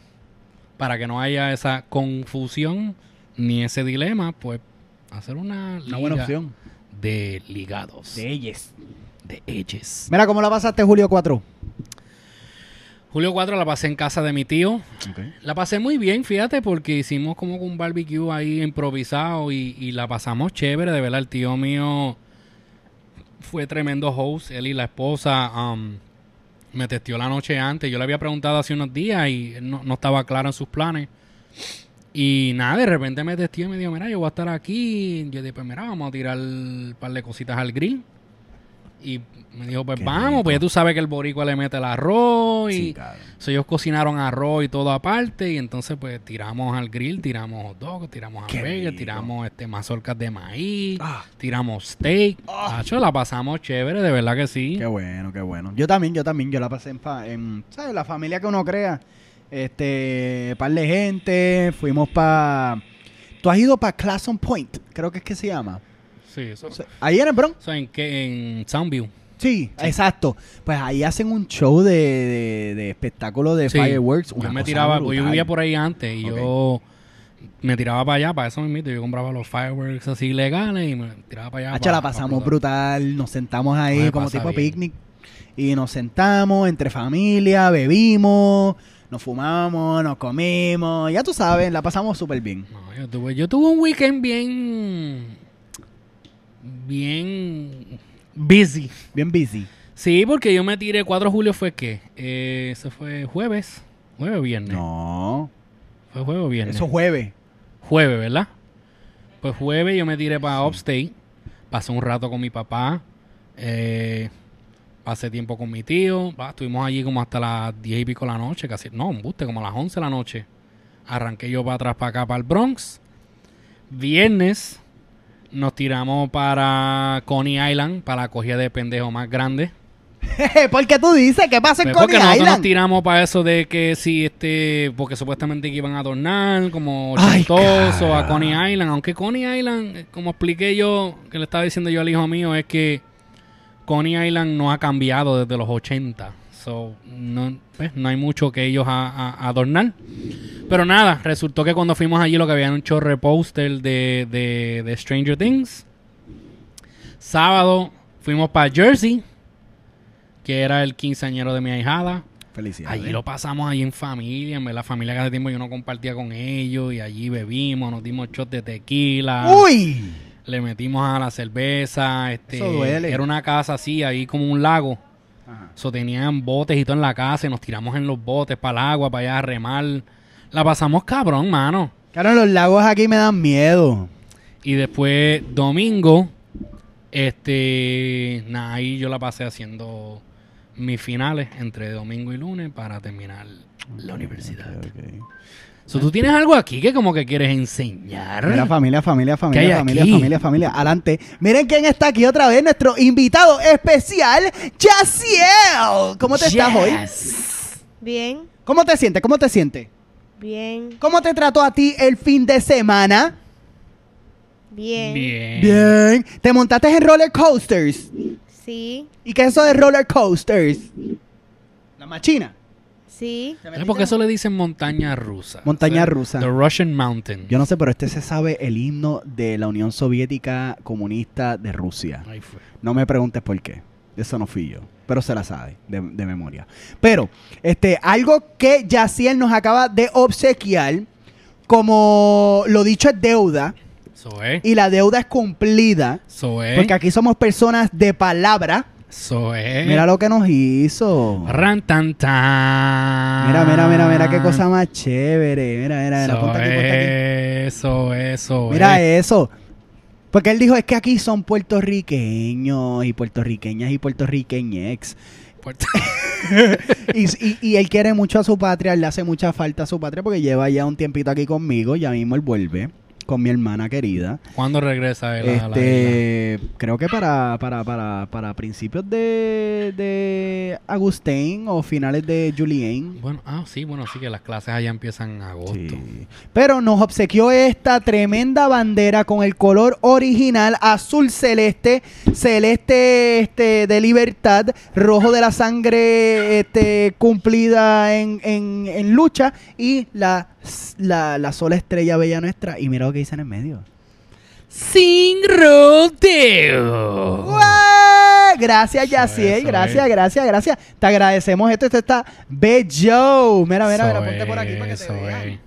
[SPEAKER 3] para que no haya esa confusión ni ese dilema, pues hacer una
[SPEAKER 4] Una buena opción.
[SPEAKER 3] de ligados,
[SPEAKER 4] De ellas.
[SPEAKER 3] de edges.
[SPEAKER 4] Mira, ¿cómo la pasaste Julio 4?
[SPEAKER 3] Julio 4 la pasé en casa de mi tío. La pasé muy bien, fíjate, porque hicimos como un barbecue ahí improvisado y, y la pasamos chévere, de verdad. El tío mío fue tremendo host, él y la esposa um, me testió la noche antes. Yo le había preguntado hace unos días y no, no estaba claro en sus planes. Y nada, de repente me testió y me dijo, mira, yo voy a estar aquí. Yo dije, pues mira, vamos a tirar un par de cositas al grill. Y me dijo, pues
[SPEAKER 4] Qué
[SPEAKER 3] vamos,
[SPEAKER 4] rico.
[SPEAKER 3] pues ya tú sabes que el boricua le mete el arroz y...
[SPEAKER 4] Sí.
[SPEAKER 3] So, ellos cocinaron arroz y todo aparte y entonces pues tiramos al grill, tiramos hot dogs, tiramos hamburguesas, tiramos este mazorcas de maíz,
[SPEAKER 4] Ah.
[SPEAKER 3] tiramos steak.
[SPEAKER 4] Ah.
[SPEAKER 3] Hacho, la pasamos chévere, de verdad que sí.
[SPEAKER 4] Qué bueno, qué bueno. Yo también, yo también, yo la pasé en, en ¿sabes? La familia que uno crea. Este, par de gente, fuimos para... Tú has ido para Clason Point, creo que es que se llama.
[SPEAKER 3] Sí, eso.
[SPEAKER 4] O sea, Ahí en el Bronx.
[SPEAKER 3] eso en, que, en Soundview.
[SPEAKER 4] Sí, exacto. Pues ahí hacen un show de, de, de espectáculo de
[SPEAKER 3] Sí.
[SPEAKER 4] fireworks.
[SPEAKER 3] Yo
[SPEAKER 4] una
[SPEAKER 3] me
[SPEAKER 4] cosa
[SPEAKER 3] tiraba, pues, yo
[SPEAKER 4] brutal.
[SPEAKER 3] vivía por ahí antes y yo me tiraba para allá, para eso mismo. Yo compraba los fireworks así legales y me tiraba para allá.
[SPEAKER 4] Hacho, la pasamos
[SPEAKER 3] para-
[SPEAKER 4] brutal, nos sentamos ahí
[SPEAKER 3] me
[SPEAKER 4] como tipo
[SPEAKER 3] bien.
[SPEAKER 4] picnic y nos sentamos entre familia, bebimos, nos fumamos, nos comimos, ya tú sabes, la pasamos súper bien.
[SPEAKER 3] No, yo tuve, yo tuve un weekend bien, bien busy.
[SPEAKER 4] Bien busy.
[SPEAKER 3] Sí, porque yo me tiré 4 de julio fue qué? Eh, eso fue jueves, jueves o viernes.
[SPEAKER 4] No,
[SPEAKER 3] Fue jueves o viernes.
[SPEAKER 4] eso jueves.
[SPEAKER 3] Jueves, ¿verdad? Pues jueves yo me tiré para Upstate. Pasé un rato con mi papá. eh, pasé tiempo con mi tío. va, estuvimos allí como hasta las 10 y pico de la noche. Casi, no, un buste, como a las 11 de la noche. Arranqué yo para atrás, para acá, para el Bronx. Viernes nos tiramos para Coney Island, para la cogida de pendejo más grande. [LAUGHS]
[SPEAKER 4] ¿Por qué tú dices? ¿Qué pasa en
[SPEAKER 3] Pues porque
[SPEAKER 4] Coney
[SPEAKER 3] nosotros nos
[SPEAKER 4] Island?
[SPEAKER 3] tiramos para eso de que si este, porque supuestamente que iban a adornar como
[SPEAKER 4] Ay,
[SPEAKER 3] ochentoso a. Coney Island, aunque Coney Island, eh, como expliqué yo, que le estaba diciendo yo al hijo mío, es que Coney Island no ha cambiado desde los 80. So, no, pues, no hay mucho que ellos a, a- adornar. Pero nada, resultó que cuando fuimos allí lo que había era un chorre póster de, de, de Stranger Things. Sábado fuimos para Jersey, que era el quinceañero de mi ahijada.
[SPEAKER 4] Felicidades.
[SPEAKER 3] Allí lo pasamos allí en familia, en la familia que hace tiempo yo no compartía con ellos y allí bebimos, nos dimos shots de tequila,
[SPEAKER 4] ¡Uy!
[SPEAKER 3] le metimos a la cerveza, este,
[SPEAKER 4] Eso duele.
[SPEAKER 3] era una casa así, ahí como un lago,
[SPEAKER 4] Ajá.
[SPEAKER 3] so tenían botes y todo en la casa y nos tiramos en los botes para el agua, para allá a remar, la pasamos cabrón, mano.
[SPEAKER 4] Claro, los lagos aquí me dan miedo.
[SPEAKER 3] Y después domingo, este, nada, ahí yo la pasé haciendo mis finales entre domingo y lunes para terminar la universidad.
[SPEAKER 4] Ok, ok.
[SPEAKER 3] So, ¿Tú tienes algo aquí que como que quieres enseñar?
[SPEAKER 4] Mira, familia, familia, familia, familia, familia, familia. Adelante. Miren quién está aquí otra vez, nuestro invitado especial, Jaciel. ¿Cómo te estás hoy?
[SPEAKER 5] Bien,
[SPEAKER 4] ¿Cómo te sientes? ¿Cómo te sientes?
[SPEAKER 5] bien,
[SPEAKER 4] ¿Cómo te trató a ti el fin de semana?
[SPEAKER 5] bien.
[SPEAKER 3] Bien.
[SPEAKER 4] Bien. ¿Te montaste en roller coasters?
[SPEAKER 5] Sí,
[SPEAKER 4] ¿Y qué es eso de roller coasters? La machina.
[SPEAKER 5] Sí.
[SPEAKER 3] ¿Sabes por qué eso le dicen montaña rusa?
[SPEAKER 4] Montaña
[SPEAKER 3] O sea,
[SPEAKER 4] rusa.
[SPEAKER 3] The Russian Mountain.
[SPEAKER 4] Yo no sé, pero este se sabe el himno de la Unión Soviética Comunista de Rusia.
[SPEAKER 3] Ahí fue.
[SPEAKER 4] No me preguntes por qué. Eso no fui yo. Pero se la sabe de, de memoria. Pero, este, algo que Yaciel nos acaba de obsequiar, como lo dicho es deuda, y la deuda es cumplida, porque aquí somos personas de palabra.
[SPEAKER 3] Eso es.
[SPEAKER 4] Mira lo que nos hizo.
[SPEAKER 3] Ran tan tan.
[SPEAKER 4] Mira, mira, mira, mira qué cosa más chévere. Mira, mira, mira. Ponte aquí, ponte aquí.
[SPEAKER 3] es, Eso, eso.
[SPEAKER 4] Mira
[SPEAKER 3] es.
[SPEAKER 4] eso. Porque él dijo, es que aquí son puertorriqueños y puertorriqueñas y puertorriqueñex.
[SPEAKER 3] Puerto- [LAUGHS]
[SPEAKER 4] y, y- y él quiere mucho a su patria, le hace mucha falta a su patria porque lleva ya un tiempito aquí conmigo, ya mismo él vuelve. Con mi hermana querida.
[SPEAKER 3] ¿Cuándo regresa él a la isla?
[SPEAKER 4] Este, creo que para, para, para, para principios de, de Agustín o finales de Julien.
[SPEAKER 3] Bueno, ah, sí, bueno, sí que las clases allá empiezan en agosto.
[SPEAKER 4] Sí. Pero nos obsequió esta tremenda bandera con el color original azul celeste, celeste este de libertad, rojo de la sangre este cumplida en, en, en lucha y la, la, la sola estrella bella nuestra. Y mira lo que dice en el medio.
[SPEAKER 3] Sin rodeo.
[SPEAKER 4] ¡Guau! Gracias, Yaciel. Gracias, gracias, gracias. Te agradecemos esto. Esto está bello. Mira, mira, mira, ponte por aquí para que te vean.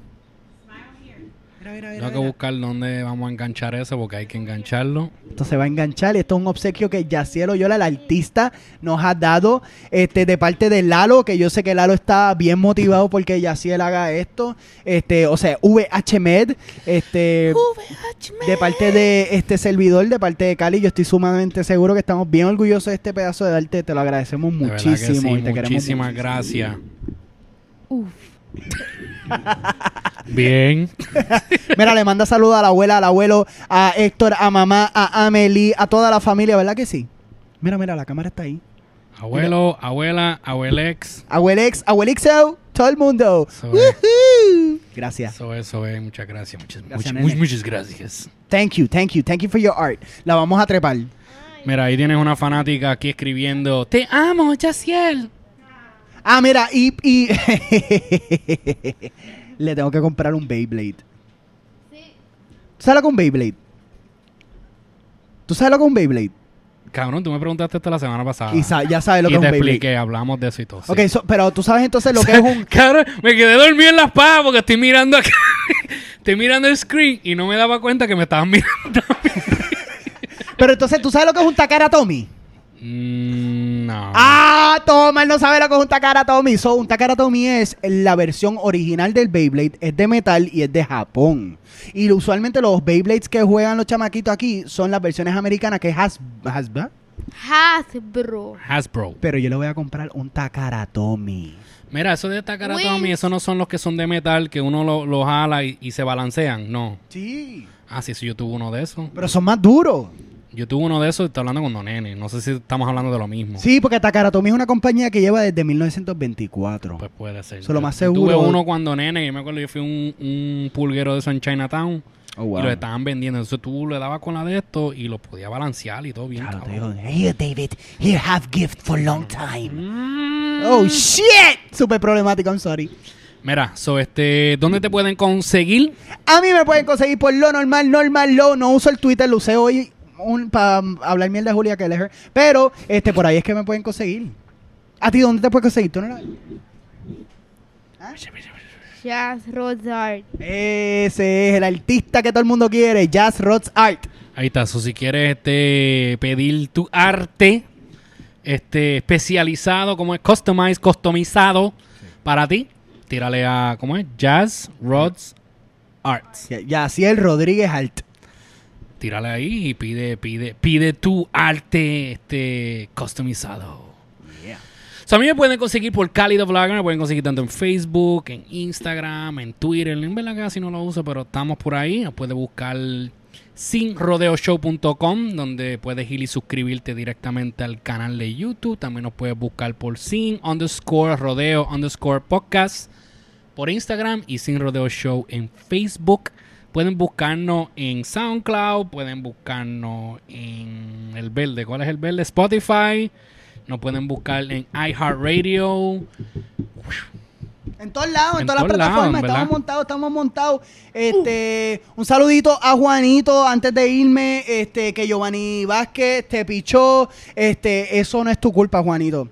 [SPEAKER 4] Mira, mira, mira,
[SPEAKER 3] Tengo que buscar dónde vamos a enganchar eso porque hay que engancharlo.
[SPEAKER 4] Esto se va a enganchar y esto es un obsequio que Yaciel Oyola, el artista, nos ha dado este, de parte de Lalo, que yo sé que Lalo está bien motivado porque Yaciel haga esto. Este, o sea, VHMed, este, de parte de este servidor, de parte de Cali, yo estoy sumamente seguro que estamos bien orgullosos de este pedazo de arte. Te lo agradecemos
[SPEAKER 3] De verdad que
[SPEAKER 4] muchísimo
[SPEAKER 3] sí,
[SPEAKER 4] y te queremos
[SPEAKER 3] muchísimas
[SPEAKER 4] muchísimo.
[SPEAKER 3] gracias.
[SPEAKER 5] Uf.
[SPEAKER 3] Bien. [LAUGHS]
[SPEAKER 4] Mira, le manda saludos a la abuela, al abuelo, a Héctor, a mamá, a Amelie, a toda la familia, ¿verdad que sí? Mira, mira, la cámara está ahí.
[SPEAKER 3] Abuelo, abuela, abuelex.
[SPEAKER 4] Abuelex, abuelixo, todo el mundo.
[SPEAKER 3] Eso es.
[SPEAKER 4] Woohoo. Gracias.
[SPEAKER 3] Eso, eso es. Muchas gracias. Muchas,
[SPEAKER 4] Gracias,
[SPEAKER 3] muchas,
[SPEAKER 4] nene.
[SPEAKER 3] muchas, muchas gracias.
[SPEAKER 4] Thank you, thank you, thank you for your art. La vamos a trepar.
[SPEAKER 3] Mira, ahí tienes una fanática aquí escribiendo: Te amo, Yaciel.
[SPEAKER 4] Ah, mira, y, y [LAUGHS] le tengo que comprar un Beyblade. ¿Tú sabes lo un Beyblade? ¿Tú sabes lo que es un Beyblade?
[SPEAKER 3] Cabrón, tú me preguntaste esto la semana pasada.
[SPEAKER 4] Y sa- ya sabes lo
[SPEAKER 3] Y
[SPEAKER 4] que es
[SPEAKER 3] te
[SPEAKER 4] un Beyblade.
[SPEAKER 3] expliqué, hablamos de eso y todo. sí.
[SPEAKER 4] Ok, so- pero tú sabes entonces lo que es [LAUGHS] un...
[SPEAKER 3] Cabrón, me quedé dormido en las pajas porque estoy mirando acá. [LAUGHS] estoy mirando el screen y no me daba cuenta que me estaban mirando.
[SPEAKER 4] Pero entonces, ¿tú sabes lo que es un Takara Tommy?
[SPEAKER 3] Mm, no.
[SPEAKER 4] Ah, toma, él no sabe lo que es un Takara Tommy. So, un Takara Tommy es la versión original del Beyblade, es de metal y es de Japón. Y usualmente los Beyblades que juegan los chamaquitos aquí son las versiones americanas que es Has Hasbro.
[SPEAKER 5] Hasbro.
[SPEAKER 3] Hasbro.
[SPEAKER 4] Pero yo le voy a comprar un Takara Tommy.
[SPEAKER 3] Mira, eso de Takara
[SPEAKER 5] Wings.
[SPEAKER 3] Tommy, esos no son los que son de metal, que uno lo, lo jala y, y se balancean. No.
[SPEAKER 4] Sí.
[SPEAKER 3] Ah, sí, sí, yo tuve uno de esos.
[SPEAKER 4] Pero son más duros.
[SPEAKER 3] Yo tuve uno de esos y estoy hablando con Don Nene. No sé si estamos hablando de lo mismo.
[SPEAKER 4] Sí, porque Takara Tommy es una compañía que lleva desde 1924.
[SPEAKER 3] Pues puede ser.
[SPEAKER 4] Eso lo más
[SPEAKER 3] yo
[SPEAKER 4] seguro.
[SPEAKER 3] Tuve uno cuando nene, yo me acuerdo, yo fui un, un pulguero de eso en Chinatown
[SPEAKER 4] Oh, wow.
[SPEAKER 3] y lo estaban vendiendo. Entonces tú le dabas con la de esto y lo podías balancear y todo bien.
[SPEAKER 4] Claro, te digo, here David, here have gift for long time.
[SPEAKER 3] Mm.
[SPEAKER 4] Oh shit, super problemático, I'm sorry.
[SPEAKER 3] Mira, so este, ¿dónde te pueden conseguir?
[SPEAKER 4] A mí me pueden conseguir por lo normal, normal, lo. No uso el Twitter, lo usé hoy para hablar mierda de Julia Kelleher. Pero este por ahí es que me pueden conseguir. ¿A ti dónde te puedes conseguir? ¿Tú no la-
[SPEAKER 5] Jazz Rosart.
[SPEAKER 4] Ese es el artista que todo el mundo quiere, Jazz Rods Art.
[SPEAKER 3] Ahí está. So, si quieres este, pedir tu arte este, especializado, como es customized, customizado para ti, tírale a, ¿cómo es? Jazz Rods Arts.
[SPEAKER 4] Yaciel Rodríguez Art.
[SPEAKER 3] Tírale ahí y pide, pide, pide tu arte este, customizado. A mí me pueden conseguir por Cálido Vlogger, me pueden conseguir tanto en Facebook, en Instagram, en Twitter. En verdad casi no lo uso, pero estamos por ahí. Nos puedes buscar sinrodeoshow.com, donde puedes ir y suscribirte directamente al canal de YouTube. También nos puedes buscar por sin underscore rodeo underscore podcast por Instagram y Sin Rodeo Show en Facebook. Pueden buscarnos en SoundCloud, pueden buscarnos en el verde. ¿Cuál es el verde? Spotify. Nos pueden buscar en iHeartRadio.
[SPEAKER 4] En todos lados, en,
[SPEAKER 3] En
[SPEAKER 4] todas las
[SPEAKER 3] lados,
[SPEAKER 4] plataformas, estamos montados, estamos montados. Este, un saludito a Juanito antes de irme, este, que Giovanni Vázquez te pichó. Este, eso no es tu culpa, Juanito.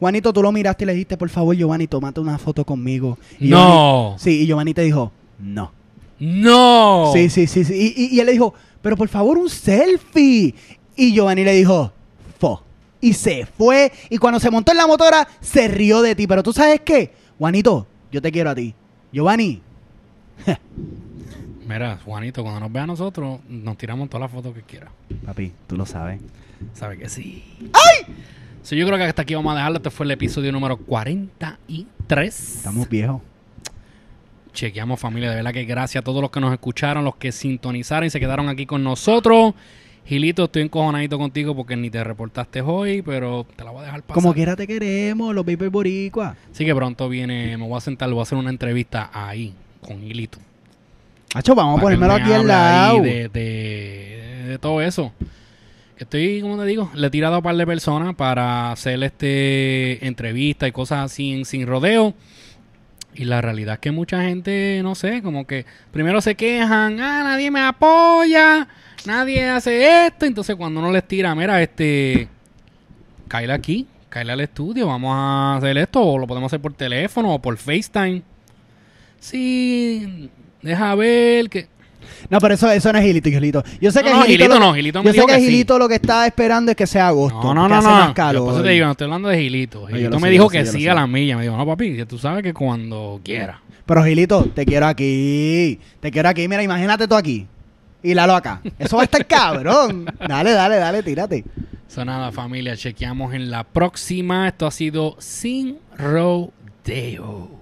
[SPEAKER 4] Juanito, tú lo miraste y le dijiste, por favor, Giovanni, tómate una foto conmigo. Y
[SPEAKER 3] No.
[SPEAKER 4] Giovanni- sí, y Giovanni te dijo, no.
[SPEAKER 3] ¡No!
[SPEAKER 4] Sí, sí, sí, sí. Y, y- y él le dijo, pero por favor, un selfie. Y Giovanni le dijo, fo. Y se fue. Y cuando se montó en la motora, se rió de ti. Pero tú sabes qué, Juanito, yo te quiero a ti. Giovanni, [LAUGHS]
[SPEAKER 3] Mira, Juanito, cuando nos vea a nosotros, nos tiramos todas las fotos que quiera.
[SPEAKER 4] papi, tú lo sabes.
[SPEAKER 3] ¿Sabe que sí? ¡Ay! yo creo que hasta aquí vamos a dejarlo. Este fue el episodio número 43.
[SPEAKER 4] Estamos viejos.
[SPEAKER 3] Chequeamos familia, de verdad que gracias a todos los que nos escucharon, los que sintonizaron y se quedaron aquí con nosotros. Gilito, estoy encojonadito contigo porque ni te reportaste hoy, pero te la voy a dejar pasar.
[SPEAKER 4] Como quiera te queremos, los Baby Boricua.
[SPEAKER 3] Así que pronto viene, me voy a sentar, voy a hacer una entrevista ahí con Gilito.
[SPEAKER 4] Hacho, vamos a ponérmelo
[SPEAKER 3] me
[SPEAKER 4] aquí al lado.
[SPEAKER 3] De, de- de todo eso. Estoy, como te digo, le he tirado a un par de personas para hacer este entrevista y cosas así en sin rodeo. Y la realidad es que mucha gente, no sé, como que primero se quejan, ah, nadie me apoya, nadie hace esto. Entonces cuando uno les tira, mira, este, cáele aquí, cáele al estudio, vamos a hacer esto, o lo podemos hacer por teléfono o por FaceTime. Sí, deja ver que...
[SPEAKER 4] No, pero eso, eso no es Gilito, Gilito. Yo sé que
[SPEAKER 3] no,
[SPEAKER 4] Gilito,
[SPEAKER 3] Gilito no, Gilito me
[SPEAKER 4] yo sé que,
[SPEAKER 3] que sí.
[SPEAKER 4] Gilito lo que está esperando es que sea agosto.
[SPEAKER 3] No, no, no, no.
[SPEAKER 4] más calor.
[SPEAKER 3] por eso te digo, no estoy hablando de Gilito. Gilito me
[SPEAKER 4] sé,
[SPEAKER 3] dijo que sí a la milla. Me dijo, no, papi, que tú sabes que cuando quiera.
[SPEAKER 4] Pero Gilito, te quiero aquí. Te quiero aquí. Mira, imagínate tú aquí. Y Lalo acá. Eso va a estar [LAUGHS] cabrón. Dale, dale, dale, tírate.
[SPEAKER 3] Eso nada, familia. Chequeamos en la próxima. Esto ha sido Sin Rodeo.